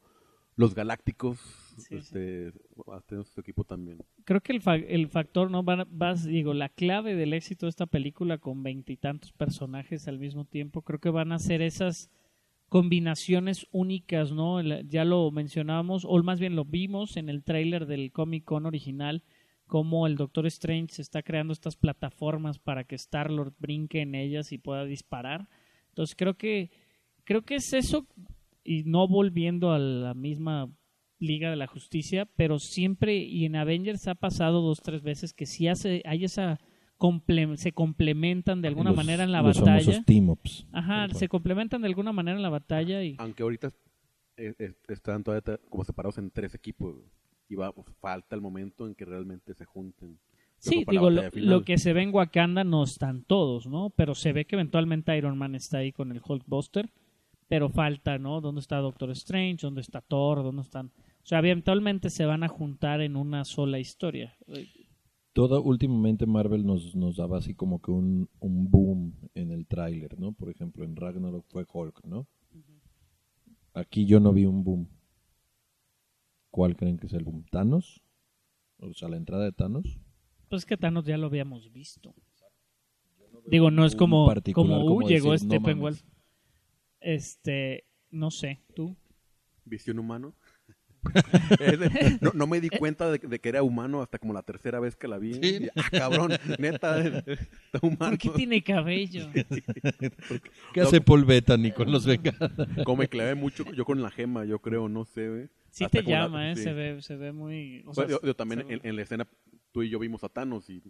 los galácticos, Sí, este, hasta su equipo también. Creo que el, fa- el factor, ¿no? Va- vas, digo, la clave del éxito de esta película con veintitantos personajes al mismo tiempo, creo que van a ser esas combinaciones únicas, ¿no? Ya lo mencionábamos, o más bien lo vimos en el tráiler del Comic Con original, cómo el Doctor Strange está creando estas plataformas para que Star-Lord brinque en ellas y pueda disparar. Entonces creo que creo que es eso y no volviendo a la misma Liga de la Justicia, pero siempre y en Avengers ha pasado dos tres veces que sí hace hay esa comple- se complementan de alguna Los- manera en la los batalla. famosos team-ups. Ajá, se complementan de alguna manera en la batalla y Aunque ahorita eh, eh, están todavía como separados en tres equipos. Y va, pues, falta el momento en que realmente se junten. Sí, digo, lo, que se ve en Wakanda no están todos, ¿no? Pero se ve que eventualmente Iron Man está ahí con el Hulkbuster, pero falta, ¿no? ¿Dónde está Doctor Strange? ¿Dónde está Thor? ¿Dónde están? O sea, eventualmente se van a juntar en una sola historia. Todo, últimamente Marvel nos, nos daba así como que un, un boom en el tráiler, ¿no? Por ejemplo, en Ragnarok fue Hulk, ¿no? Aquí yo no vi un boom. ¿Cuál creen que es el boom? ¿Thanos? O sea, la entrada de Thanos. Pues que Thanos ya lo habíamos visto. Digo, no es como, particular como, uh, como llegó decir, no Steppenwolf. mames. Este, no sé, tú. Visión humano. No, no me di cuenta de, de que era humano hasta como la tercera vez que la vi. Sí. Y, ah, cabrón, neta, está humano. ¿Por qué tiene cabello? ¿Qué hace Paul Bettany con los Vengadores? Como me clavé mucho yo con la gema, yo creo, no sé, güey. Sí Hasta te como la- llama, ¿eh? sí. Se ve, se ve muy... o sea, yo, yo también se- en, en la escena, tú y yo vimos a Thanos y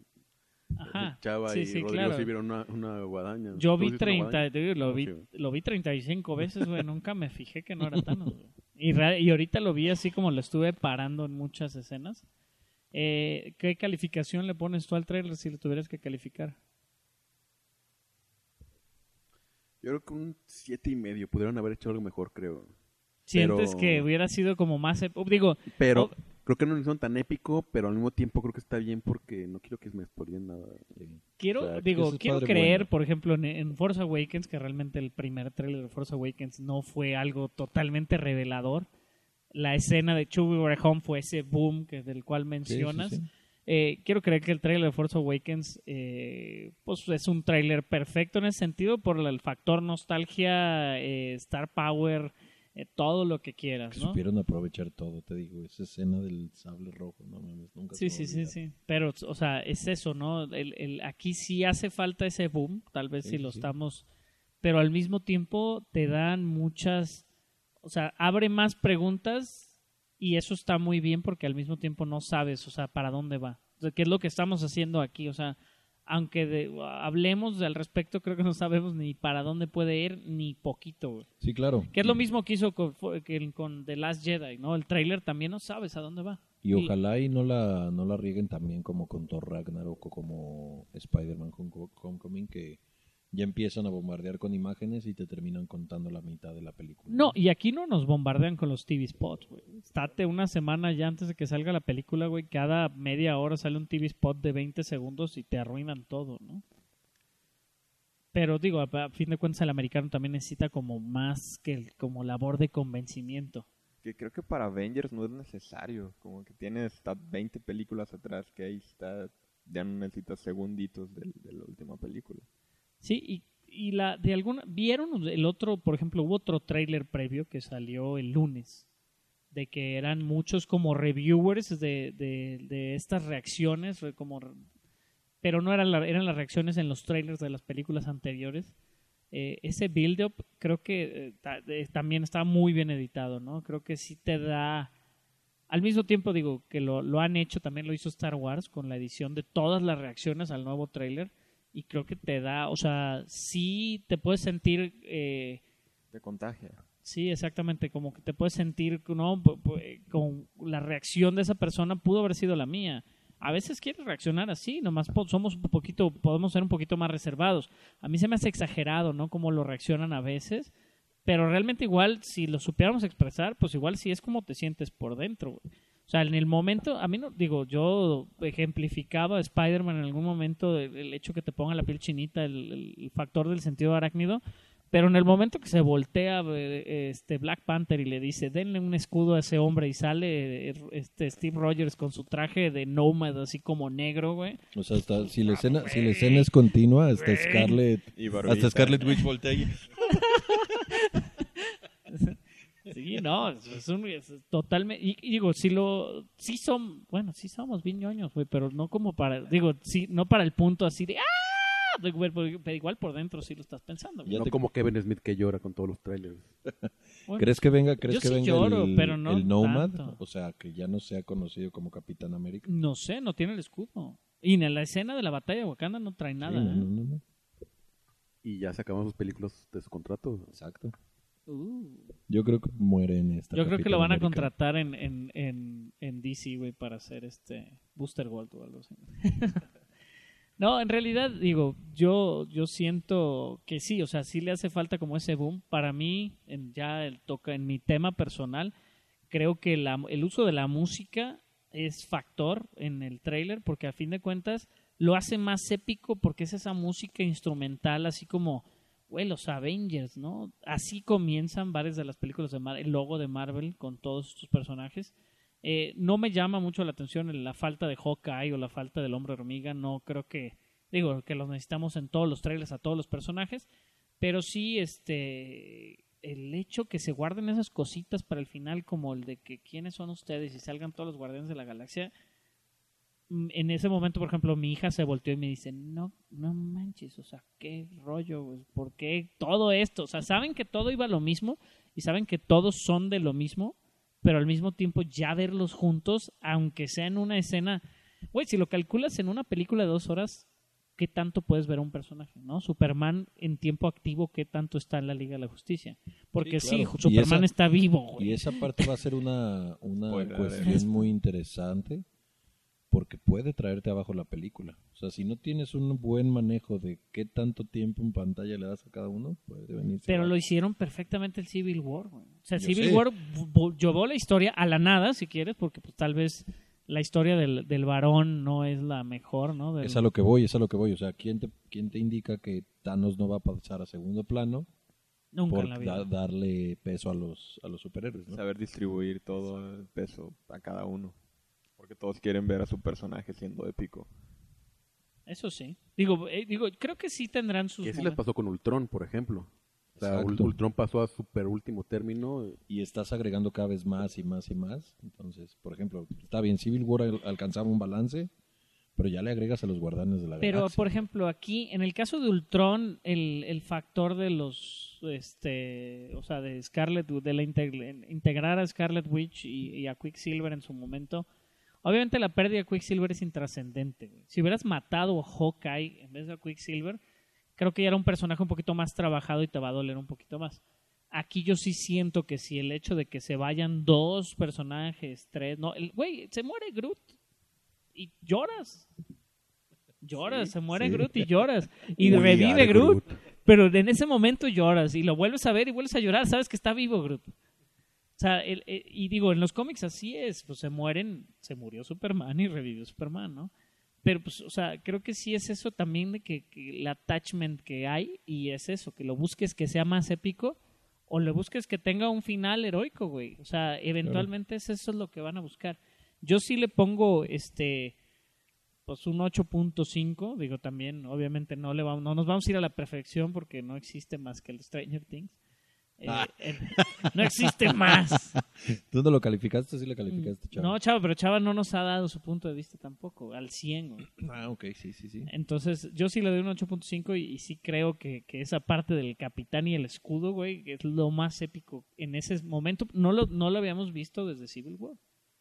Ajá. Chava sí, y sí, Rodrigo claro. sí vieron una, una guadaña. Yo ¿Tú vi viste una 30, guadaña? te digo, lo, vi, lo vi 35 veces, güey, nunca me fijé que no era Thanos. güey. Y, y ahorita lo vi así como lo estuve parando en muchas escenas. Eh, ¿Qué calificación le pones tú al trailer si lo tuvieras que calificar? Yo creo que un siete y medio. Pudieron haber hecho algo mejor, creo. ¿Sientes Pero- que hubiera sido como más... Digo, Pero. Creo que no lo hicieron tan épico, pero al mismo tiempo creo que está bien porque no quiero que me spoileen nada. quiero, O sea, digo, quiero creer, bueno. por ejemplo, en, en Force Awakens, que realmente el primer trailer de Force Awakens no fue algo totalmente revelador. La escena de Chewie We're Home fue ese boom que, del cual mencionas. Sí, sí, sí. Eh, quiero creer que el trailer de Force Awakens eh, pues es un trailer perfecto en ese sentido por el factor nostalgia, eh, Star Power, eh, todo lo que quieras, Que ¿no? supieron aprovechar todo, te digo. Esa escena del sable rojo, no mames, nunca Sí, sí, sí, sí. Pero, o sea, es eso, ¿no? El, el- aquí sí hace falta ese boom, tal vez Sí, si lo sí. estamos... Pero al mismo tiempo te dan muchas... O sea, abre más preguntas y eso está muy bien porque al mismo tiempo no sabes, o sea, para dónde va. O sea, ¿Qué es lo que estamos haciendo aquí? O sea, aunque de- hablemos al respecto, creo que no sabemos ni para dónde puede ir ni poquito, güey. Sí, claro. Que es lo mismo que hizo con, con The Last Jedi, ¿no? El trailer también no sabes a dónde va. Y ojalá y no la, no la rieguen también como con Thor Ragnarok o como Spider-Man con Homecoming, que Ya empiezan a bombardear con imágenes y te terminan contando la mitad de la película. No, y aquí no nos bombardean con los TV spots, güey. Estate una semana ya antes de que salga la película, güey. Cada media hora sale un TV spot de 20 segundos y te arruinan todo, ¿no? Pero digo, a, a fin de cuentas el americano también necesita como más que el- como labor de convencimiento. Que creo que para Avengers no es necesario. Como que tienes hasta 20 películas atrás que ahí está. Ya no necesitas segunditos de, la última película. Sí, y, y la de alguna vieron el otro, por ejemplo, hubo otro tráiler previo que salió el lunes de que eran muchos como reviewers de, de, de estas reacciones, re- como pero no eran eran las reacciones en los trailers de las películas anteriores. Eh, ese build up creo que eh, ta- también está muy bien editado, ¿no? Creo que sí te da al mismo tiempo digo que lo, lo han hecho, también lo hizo Star Wars con la edición de todas las reacciones al nuevo tráiler y creo que te da, o sea, sí te puedes sentir, eh, Te contagia. sí, exactamente, como que te puedes sentir, ¿no? Con la reacción de esa persona pudo haber sido la mía. A veces quieres reaccionar así, nomás somos un poquito, podemos ser un poquito más reservados. A mí se me hace exagerado, ¿no? Como lo reaccionan a veces, pero realmente igual, si lo supiéramos expresar, pues igual sí es como te sientes por dentro. güey. O sea, en el momento, a mí no, digo, yo ejemplificaba a Spider-Man en algún momento el, el hecho que te ponga la piel chinita, el, el factor del sentido arácnido, pero en el momento que se voltea eh, este Black Panther y le dice, denle un escudo a ese hombre y sale eh, este Steve Rogers con su traje de Nomad así como negro, güey. O sea, hasta, si, la escena, si la escena es continua, hasta Scarlett, hasta Scarlett Witch voltea y... Sí, no, es, un, es totalmente, y, y digo, si lo, sí son, bueno, sí somos bien ñoños, güey, pero no como para, digo, sí, no para el punto así de, ¡ah! Pero pero igual por dentro sí lo estás pensando, güey. Ya no te- como Kevin Smith que llora con todos los trailers. Bueno, ¿Crees que venga, crees Yo que sí venga lloro, el, pero no el Nomad? tanto. O sea, que ya no sea conocido como Capitán América. No sé, no tiene el escudo. Y en la escena de la batalla de Wakanda no trae nada, Sí, no, ¿eh? no, no, no. Y ya se acaban sus películas de su contrato. Exacto. Uh. Yo creo que muere en esta. Yo creo que lo van a América. contratar en, en, en, en DC, güey, para hacer este Booster Gold o algo así. no, en realidad, digo, yo, yo siento que sí, o sea, sí le hace falta como ese boom. Para mí, en, ya el toca en mi tema personal, creo que la- el uso de la música es factor en el trailer, porque a fin de cuentas lo hace más épico porque es esa música instrumental, así como, güey, los Avengers, ¿no? Así comienzan varias de las películas de Marvel, el logo de Marvel con todos estos personajes. Eh, no me llama mucho la atención la falta de Hawkeye o la falta del hombre hormiga, no creo que, digo, que los necesitamos en todos los trailers a todos los personajes, pero sí, este, el hecho que se guarden esas cositas para el final, como el de que quiénes son ustedes y salgan todos los guardianes de la galaxia, en ese momento, por ejemplo, mi hija se volteó y me dice, no, no manches, o sea, qué rollo, güey, ¿por qué todo esto? O sea, saben que todo iba a lo mismo y saben que todos son de lo mismo, pero al mismo tiempo ya verlos juntos, aunque sea en una escena, güey, si lo calculas en una película de dos horas, ¿qué tanto puedes ver a un personaje, no? Superman en tiempo activo, ¿qué tanto está en la Liga de la Justicia? Porque sí, claro. Superman esa- está vivo, güey. Y esa parte va a ser una, una cuestión muy interesante porque puede traerte abajo la película. O sea, si no tienes un buen manejo de qué tanto tiempo en pantalla le das a cada uno, puede venir. Pero lo hicieron perfectamente el Civil War, güey. O sea, Yo Civil sé. War llevó la historia a la nada, si quieres, porque pues tal vez la historia del, del varón no es la mejor, ¿no? Del- Es a lo que voy, es a lo que voy. O sea, ¿quién te, quién te indica que Thanos no va a pasar a segundo plano Nunca por en la vida. da- darle peso a los, a los superhéroes? ¿no? Saber distribuir todo el peso a cada uno. Porque todos quieren ver a su personaje siendo épico. Eso sí. Digo, eh, digo, creo que sí tendrán sus Que así les pasó con Ultron, por ejemplo. O sea, Ul- Exacto. Ultron pasó a super último término. y estás agregando cada vez más y más y más. Entonces, por ejemplo, está bien, Civil War al- alcanzaba un balance, pero ya le agregas a los guardianes de la Pero, galaxia. por ejemplo, aquí, en el caso de Ultron, el, el factor de los, este, o sea, de Scarlet, de la integ- integrar a Scarlet Witch y, y a Quicksilver en su momento, obviamente la pérdida de Quicksilver es intrascendente. Si hubieras matado a Hawkeye en vez de a Quicksilver, creo que ya era un personaje un poquito más trabajado y te va a doler un poquito más. Aquí yo sí siento que si el hecho de que se vayan dos personajes, tres, no, el güey, se muere Groot y lloras. Lloras, se muere Sí. Groot y lloras. Y revive are Groot, pero en ese momento lloras y lo vuelves a ver y vuelves a llorar. Sabes que está vivo Groot. O sea, el- el- y digo, en los cómics así es, pues se mueren, se murió Superman y revivió Superman, ¿no? Pero pues, o sea, creo que sí es eso también de que, que el attachment que hay y es eso, que lo busques que sea más épico o le busques que tenga un final heroico, güey. O sea, eventualmente es eso es lo que van a buscar. Yo sí le pongo este pues un 8.5, digo también, obviamente no le vamos, no nos vamos a ir a la perfección porque no existe más que el Stranger Things. Eh, eh, no existe más. ¿Tú no lo calificaste? Sí lo calificaste, chavo. No, Chava, pero Chava no nos ha dado su punto de vista tampoco, al 100. güey. Ah, ok, sí, sí, sí. Entonces, yo sí le doy un 8.5 y, y sí creo que, que esa parte del capitán y el escudo, güey, que es lo más épico en ese momento. No lo, no lo habíamos visto desde Civil War.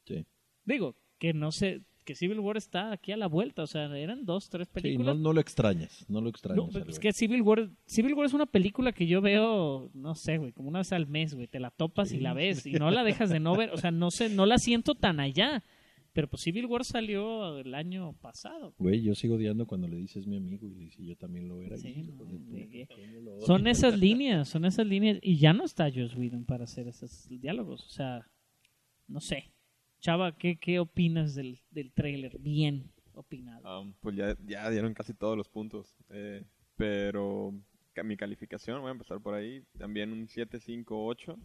Sí. Digo, que no sé, que Civil War está aquí a la vuelta, o sea, eran dos, tres Sí, películas. no, no lo extrañas, no lo extrañas. No, pues, es que Civil War, Civil War es una película que yo veo, no sé, güey, como una vez al mes, güey, te la topas y la ves y no la dejas de no ver, o sea, no sé, no la siento tan allá. Pero pues Civil War salió el año pasado. Güey, yo sigo odiando cuando le dices mi amigo y le dices yo también lo era. Sí. Son esas líneas, son esas líneas y ya no está Joss Whedon para hacer esos diálogos, o sea, no sé. Chava, ¿qué, qué opinas del, del tráiler? Bien opinado. Um, pues ya, ya dieron casi todos los puntos. eh, pero mi calificación, voy a empezar por ahí, también un 7, 5, 8.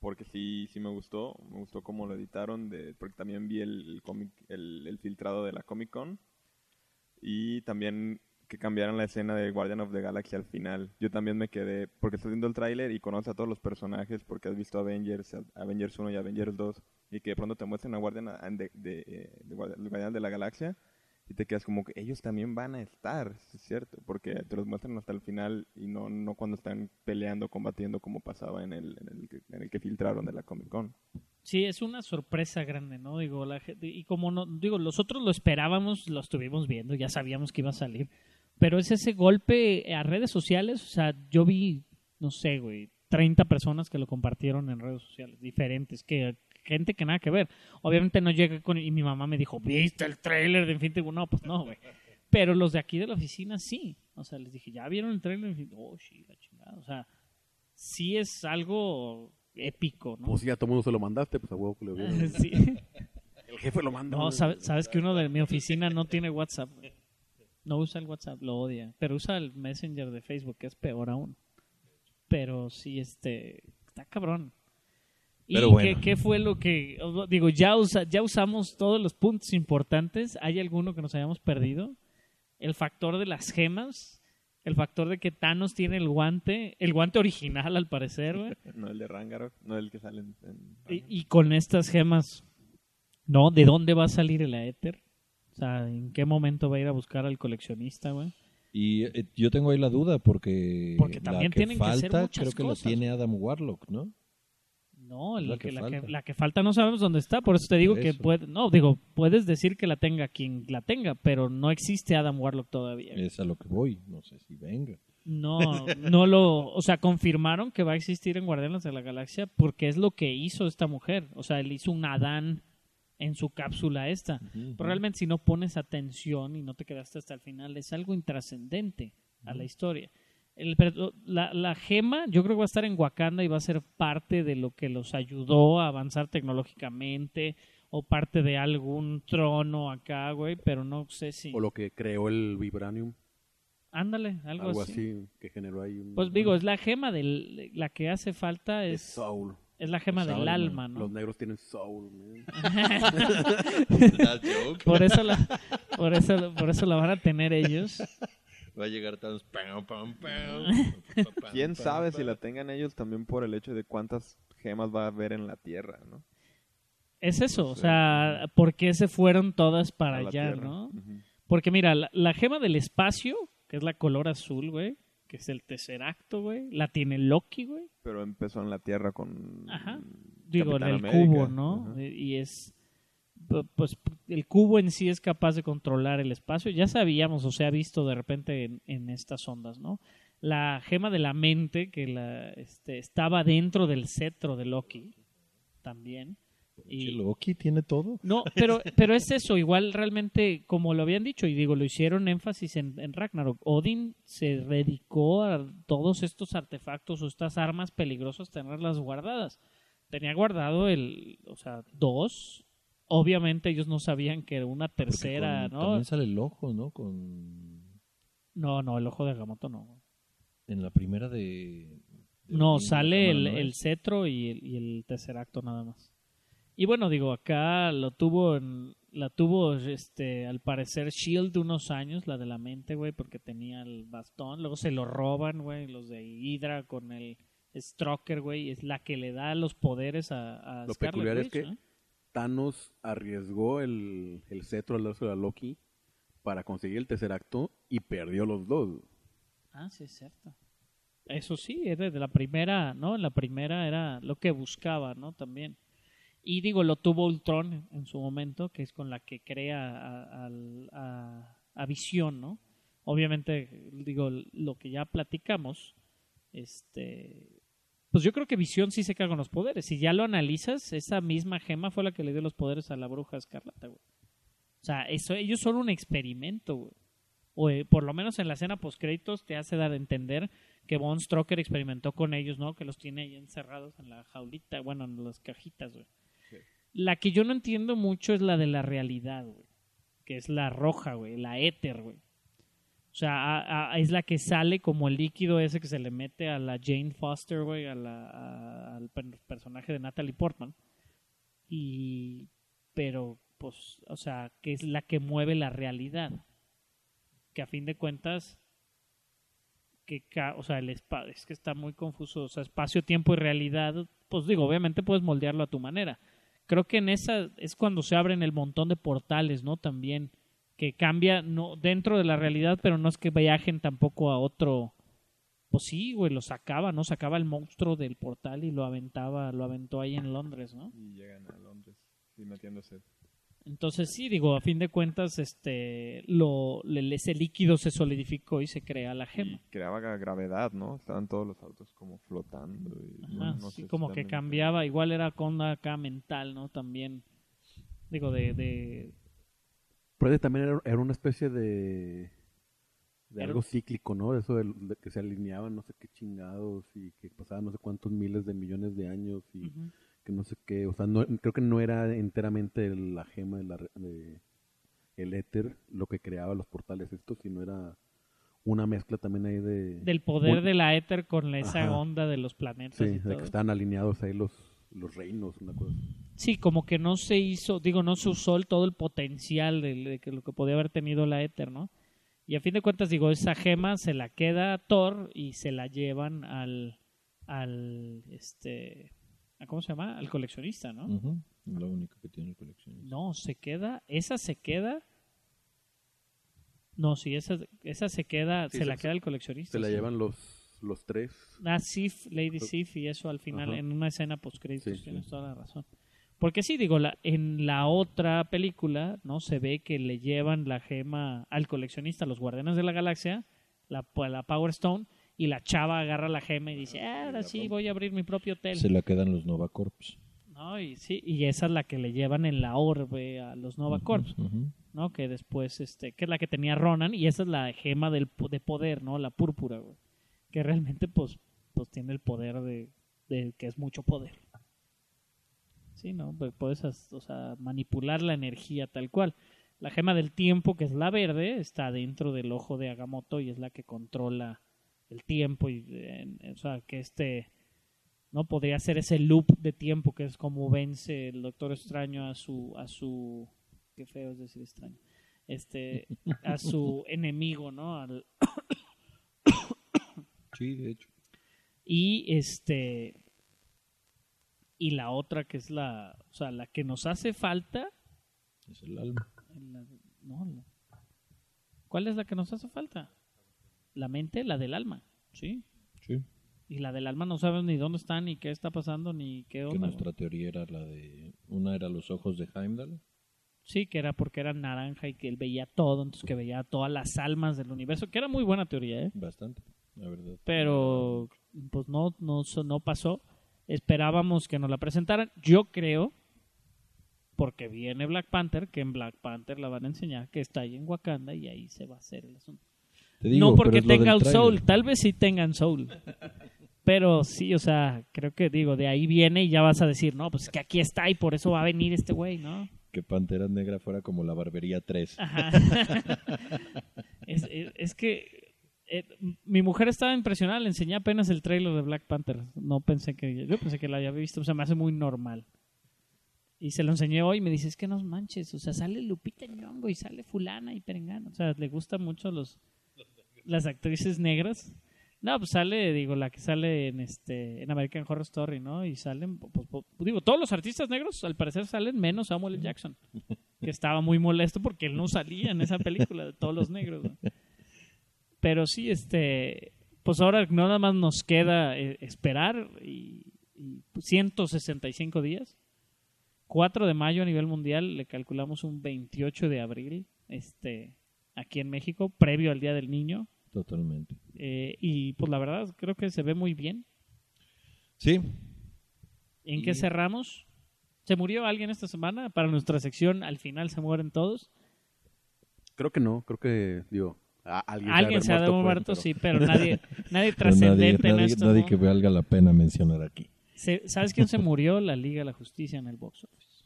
Porque sí, sí me gustó. Me gustó cómo lo editaron. De, porque también vi el, el, cómic, el, el filtrado de la Comic Con. Y también que cambiaran la escena de Guardian of the Galaxy al final. Yo también me quedé, porque estás viendo el tráiler y conoces a todos los personajes, porque has visto Avengers, Avengers 1 y Avengers 2, y que de pronto te muestran a Guardian de, de, eh, de Guardian de la Galaxia, y te quedas como que ellos también van a estar, es cierto, porque te los muestran hasta el final y no, no cuando están peleando, combatiendo como pasaba en el, en el, en el que filtraron de la Comic Con. Sí, es una sorpresa grande, ¿no? Digo, la y como no, digo, nosotros lo esperábamos, lo estuvimos viendo, ya sabíamos que iba a salir, pero es ese golpe a redes sociales, o sea, yo vi, no sé, güey, 30 personas que lo compartieron en redes sociales diferentes, que gente que nada que ver. Obviamente no llegué con y mi mamá me dijo, "¿Viste el tráiler de Infinity War?" No, pues no, güey. Pero los de aquí de la oficina sí. O sea, les dije, "¿Ya vieron el tráiler?" de Infinity War?" Oh, sí, la chingada. O sea, sí es algo épico, ¿no? Pues si ya todo el mundo se lo mandaste, pues a huevo que lo vieron. Sí. El jefe lo manda. No, güey. sabes, sabes que uno de mi oficina no tiene WhatsApp. güey. No usa el WhatsApp, lo odia. Pero usa el Messenger de Facebook, que es peor aún. Pero sí, este. Está cabrón. ¿Y Pero qué, bueno. qué fue lo que.? Digo, ya, usa, ya usamos todos los puntos importantes. ¿Hay alguno que nos hayamos perdido? El factor de las gemas. El factor de que Thanos tiene el guante. El guante original, al parecer, güey. No el de Rangarok, no el que sale en... en Y, con estas gemas, ¿no? ¿De dónde va a salir el Aether? O sea, ¿en qué momento va a ir a buscar al coleccionista, güey? Y eh, yo tengo ahí la duda porque, Porque la también que tienen que hacer falta muchas creo que cosas. la tiene Adam Warlock, ¿no? No, la, la que, que la, que, falta. la que falta no sabemos dónde está, por eso te digo que puede, no, digo, puedes decir que la tenga quien la tenga, pero no existe Adam Warlock todavía. Es a lo que voy, no sé si venga. No, no lo, o sea, confirmaron que va a existir en Guardianes de la Galaxia porque es lo que hizo esta mujer, o sea, él hizo un Adán en su cápsula esta. Pero realmente si no pones atención y no te quedaste hasta el final, es algo intrascendente a la historia. El, pero la, la gema yo creo que va a estar en Wakanda y va a ser parte de lo que los ayudó a avanzar tecnológicamente o parte de algún trono acá, güey, pero no sé si... O lo que creó el Vibranium. Ándale, algo, Algo así. así que generó ahí un... Pues digo, es la gema del... La que hace falta es es, soul. es la gema del alma. alma, ¿no? Los negros tienen soul. man. Por eso la, por eso, por eso la van a tener ellos. Va a llegar tan... pam, pam, pam, pam, ¿Quién sabe si la tengan ellos también por el hecho de cuántas gemas va a haber en la Tierra, ¿no? Es eso, No o sea, ¿por qué se fueron todas para allá, Tierra. no? Porque mira, la, la gema del espacio, que es la color azul, güey, que es el tesseracto, güey, la tiene Loki, güey. Pero empezó en la Tierra con... Ajá. Digo, en el América. cubo, ¿no? Ajá. Y es pues el cubo en sí es capaz de controlar el espacio. Ya sabíamos o se ha visto de repente en, en estas ondas, ¿no? La gema de la mente que la este, estaba dentro del cetro de Loki también. Y- Loki tiene todo. No, pero, pero es eso, igual realmente, como lo habían dicho, y digo, lo hicieron énfasis en, en Ragnarok. Odin se dedicó a todos estos artefactos o estas armas peligrosas, tenerlas guardadas. Tenía guardado el, o sea, dos. Obviamente ellos no sabían que una Porque tercera, con- ¿no? También sale el ojo, ¿no? Con... No, no, el ojo de Agamotto no. En la primera de... de No, sale el, cámara, ¿no el cetro y el, y el tercer acto nada más. Y bueno, digo, acá lo tuvo en, la tuvo este al parecer Shield unos años, la de la mente, güey, porque tenía el bastón, luego se lo roban, güey, los de Hydra con el Stroker, güey, es la que le da los poderes a, a Lo Scarlet peculiar es que ¿no? Thanos arriesgó el, el cetro al darse a Loki para conseguir el tercer acto y perdió los dos. Ah, sí es cierto. Eso sí, es desde la primera, ¿no? La primera era lo que buscaba, ¿no? También. Y digo, lo tuvo Ultron en su momento, que es con la que crea a, al- a- a Visión, ¿no? Obviamente, digo, lo que ya platicamos, este... Pues yo creo que Visión sí se caga con los poderes. Si ya lo analizas, esa misma gema fue la que le dio los poderes a la bruja escarlata, güey. O sea, eso, ellos son un experimento, güey. O eh, por lo menos en la escena postcréditos te hace dar a entender que Von Stroker experimentó con ellos, ¿no? Que los tiene ahí encerrados en la jaulita, bueno, en las cajitas, güey. La que yo no entiendo mucho es la de la realidad, güey. Que es la roja, güey, la éter, güey. O sea, a- es la que sale como el líquido ese que se le mete a la Jane Foster, güey, al per- personaje de Natalie Portman. Y, pero, pues, o sea, que es la que mueve la realidad. Que a fin de cuentas, que, o sea, el es que está muy confuso, o sea, espacio, tiempo y realidad, pues digo, obviamente puedes moldearlo a tu manera. Creo que en esa es cuando se abren el montón de portales, ¿no? También que cambia no dentro de la realidad, pero no es que viajen tampoco a otro pues sí, güey, lo sacaba, ¿no? Sacaba el monstruo del portal y lo aventaba, lo aventó ahí en Londres, ¿no? Y llegan a Londres, sí, metiéndose. Entonces sí, digo, a fin de cuentas, este, lo, le- ese líquido se solidificó y se crea la gema. Y creaba gra- gravedad, ¿no? Estaban todos los autos como flotando. Y, Ajá, no- no sí, sé como si que cambiaba, igual era con acá mental, ¿no? También, digo, de, de Pero también era, era una especie de, de algo cíclico, ¿no? Eso de, que se alineaban no sé qué chingados y que pasaban no sé cuántos miles de millones de años y que no sé qué. O sea, no, creo que no era enteramente la gema de la, de el éter lo que creaba los portales estos, sino era una mezcla también ahí de... del poder Muy- de la éter con la- esa Ajá. onda de los planetas Sí, y de todo. que estaban alineados ahí los, los reinos, una cosa así. Sí, como que no se hizo, digo, no se usó el- todo el potencial de, de que lo que podía haber tenido la éter, ¿no? Y a fin de cuentas, digo, esa gema se la queda Thor y se la llevan al, al, este, ¿a ¿cómo se llama? Al coleccionista, ¿no? Lo único que tiene el coleccionista. No, se queda, esa se queda. No, sí, esa, esa se queda, Sí, se se- la queda el coleccionista. Se la sí. llevan los, los tres. Ah, Sif, Lady Sif y eso al final en una escena post créditos Sí, tienes sí. toda la razón. Porque sí, digo, la, en la otra película, ¿no? Se ve que le llevan la gema al coleccionista, los Guardianes de la Galaxia, la, la Power Stone, y la chava agarra la gema y dice, "Ah, ahora sí, voy a abrir mi propio hotel. Se la quedan los Nova Corps. ¿No? Y sí, y esa es la que le llevan en la orbe a los Nova Corps. ¿no? Que después, este, que es la que tenía Ronan, y esa es la gema del, po- de poder, ¿no? La púrpura, güey. Que realmente, pues, pues tiene el poder de, de que es mucho poder. Sí, ¿no? Pues puedes, o sea, manipular la energía tal cual. La gema del tiempo, que es la verde, está dentro del ojo de Agamotto y es la que controla el tiempo y, o sea, que este, ¿no? Podría ser ese loop de tiempo que es como vence el Doctor Extraño a su, a su, qué feo es decir extraño, este, a su enemigo, ¿no? Al- Sí, de hecho. y este, y la otra que es la, o sea, la que nos hace falta, Es el alma. la- no, la- ¿cuál es la que nos hace falta? La mente, la del alma, ¿sí? Sí. Y la del alma no sabes ni dónde está, ni qué está pasando, ni qué Que onda. nuestra teoría era la de. Una era los ojos de Heimdall. Sí, que era porque era naranja y que él veía todo, entonces que veía todas las almas del universo, que era muy buena teoría, ¿eh? Bastante, la verdad. Pero pues no, no, no pasó. Esperábamos que nos la presentaran. Yo creo, porque viene Black Panther, que en Black Panther la van a enseñar que está ahí en Wakanda y ahí se va a hacer el asunto. Te digo, no porque es tenga el soul, tal vez sí tengan soul. Pero sí, o sea, creo que digo, de ahí viene y ya vas a decir, no, pues que aquí está y por eso va a venir este güey, ¿no? Que Pantera Negra fuera como la Barbería 3. Ajá. es, es- es que eh, mi mujer estaba impresionada, le enseñé apenas el trailer de Black Panther. No pensé que, yo pensé que la había visto, o sea, me hace muy normal. Y se lo enseñé hoy me dice, es que no manches, o sea, sale Lupita Nyong'o y sale fulana y perengano. O sea, le gustan mucho los las actrices negras. No, pues sale, digo, la que sale en este en American Horror Story, ¿no? Y salen, pues, pues, digo, todos los artistas negros al parecer salen menos Samuel L. Jackson, que estaba muy molesto porque él no salía en esa película de todos los negros. ¿no? Pero sí, este, pues ahora no nada más nos queda eh, esperar y, y 165 días. 4 de mayo a nivel mundial, le calculamos un 28 de abril, este, aquí en México, previo al Día del Niño. Totalmente. Eh, y pues la verdad creo que se ve muy bien. Sí, ¿En Y- qué cerramos? ¿Se murió alguien esta semana? Para nuestra sección, al final se mueren todos. Creo que no, creo que, digo, alguien, Alguien se ha de haber muerto, pero- sí, pero nadie, nadie pero nadie, trascendente en nadie- esto. nadie ¿no? que valga la pena mencionar aquí. Se- ¿Sabes quién se murió? La Liga de la Justicia en el box office.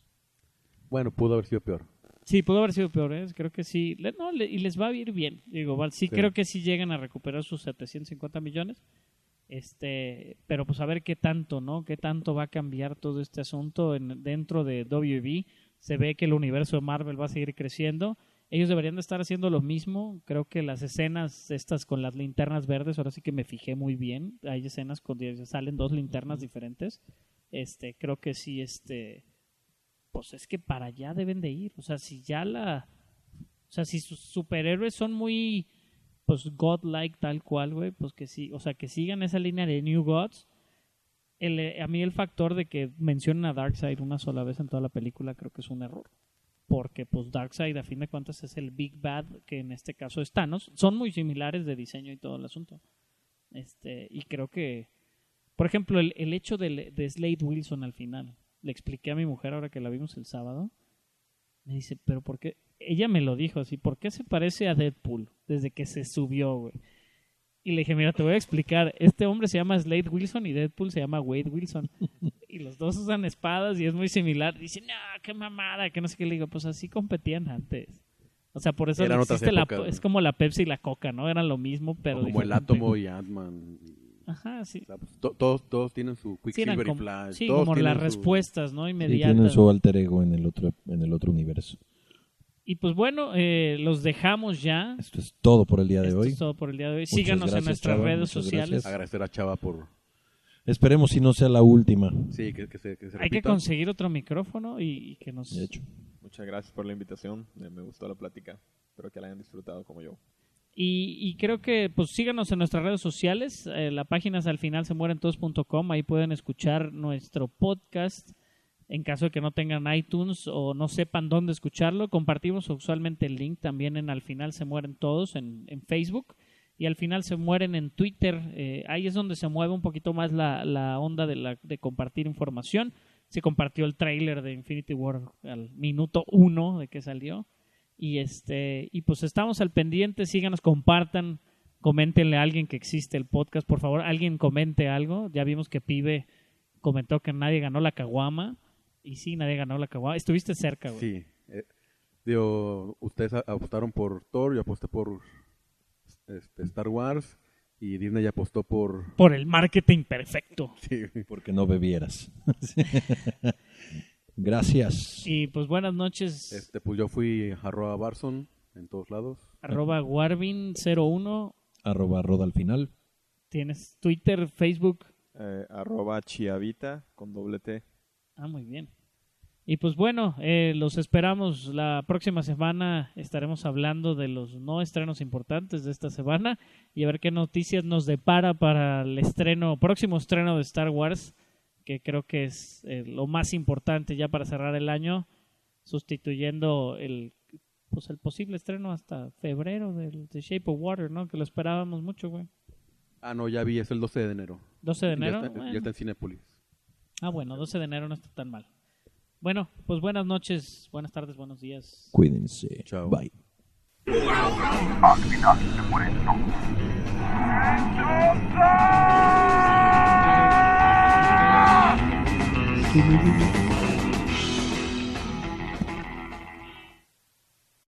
Bueno, pudo haber sido peor. Sí, pudo haber sido peor, ¿eh? creo que sí. Le- no, le- y les va a ir bien. Digo, val- sí, Sí. creo que sí llegan a recuperar sus 750 millones. Este, pero pues a ver qué tanto, ¿no? Qué tanto va a cambiar todo este asunto en, dentro de WB. Se ve que el universo de Marvel va a seguir creciendo. Ellos deberían de estar haciendo lo mismo. Creo que las escenas estas con las linternas verdes, ahora sí que me fijé muy bien. Hay escenas con salen dos linternas diferentes. Este, creo que sí, este, pues es que para allá deben de ir. O sea, si ya la, o sea, si sus superhéroes son muy, pues godlike tal cual, güey, pues que sí, o sea, que sigan esa línea de New Gods. El, eh, a mí el factor de que mencionen a Darkseid una sola vez en toda la película creo que es un error. Porque pues Darkseid a fin de cuentas es el Big Bad, que en este caso es Thanos. Son muy similares de diseño y todo el asunto. Este, y creo que, por ejemplo, el, el hecho del- de Slade Wilson al final, le expliqué a mi mujer ahora que la vimos el sábado. Me dice, pero ¿por qué? Ella me lo dijo así, ¿por qué se parece a Deadpool desde que se subió, güey? Y le dije, mira, te voy a explicar. Este hombre se llama Slade Wilson y Deadpool se llama Wade Wilson. Y los dos usan espadas y es muy similar. Dice, no, qué mamada, que no sé qué. Le digo, pues así competían antes. O sea, por eso Eran otras existe la- épocas, ¿no? es como la Pepsi y la Coca, ¿no? Eran lo mismo, pero... Como el átomo y Ant-Man. y- Ajá, sí. o sea, pues, to- todos, todos tienen su Sí, Quicksilver y como, Flash. sí, todos como las su- respuestas, ¿no? Sí, Inmediatas. tienen su alter ego en el otro, en el otro universo. Y pues bueno, eh, los dejamos ya. Esto es todo por el día de Esto hoy. es todo por el día de hoy. Muchas Síganos en gracias, nuestras Chava, redes sociales. gracias. Agradecer a Chava por... Esperemos si no sea la última. Sí, que, que se, que se Hay que conseguir otro micrófono y, y que nos... De hecho. Muchas gracias por la invitación. eh, Me gustó la plática. Espero que la hayan disfrutado como yo. Y, y creo que pues síganos en nuestras redes sociales. eh, la página es al final se mueren todos.com. Ahí pueden escuchar nuestro podcast. En caso de que no tengan iTunes o no sepan dónde escucharlo, compartimos usualmente el link también en Al final se mueren todos en, en Facebook y al final se mueren en Twitter. Eh, ahí es donde se mueve un poquito más la, la onda de, la, de compartir información. Se compartió el tráiler de Infinity War al minuto uno de que salió. Y este y pues estamos al pendiente, síganos, compartan, coméntenle a alguien que existe el podcast, por favor, alguien comente algo. Ya vimos que Pibe comentó que nadie ganó la caguama y sí, nadie ganó la caguama. Estuviste cerca, güey. Sí. eh, digo, ustedes apostaron por Thor, yo aposté por este, Star Wars y Disney apostó por... Por el marketing perfecto. Sí. Porque no bebieras. Gracias. Y pues buenas noches, Este, pues yo fui arroba Barson en todos lados. arroba Warvin01. Arroba roda al final. Tienes Twitter, Facebook. Eh, arroba chiavita con doble T. Ah, muy bien. Y pues bueno, eh, los esperamos la próxima semana. Estaremos hablando de los no estrenos importantes de esta semana y a ver qué noticias nos depara para el estreno, próximo estreno de Star Wars, que creo que es eh, lo más importante ya para cerrar el año, sustituyendo el pues el posible estreno hasta febrero del The Shape of Water, ¿no? Que lo esperábamos mucho, güey. Ah, no, ya vi, es el 12 de enero. 12 de enero. Ya está, bueno. ya está en Cinépolis. Ah, bueno, 12 de enero no está tan mal. Bueno, pues buenas noches, buenas tardes, buenos días. Cuídense. Chao. Bye. Al final se mueren todos.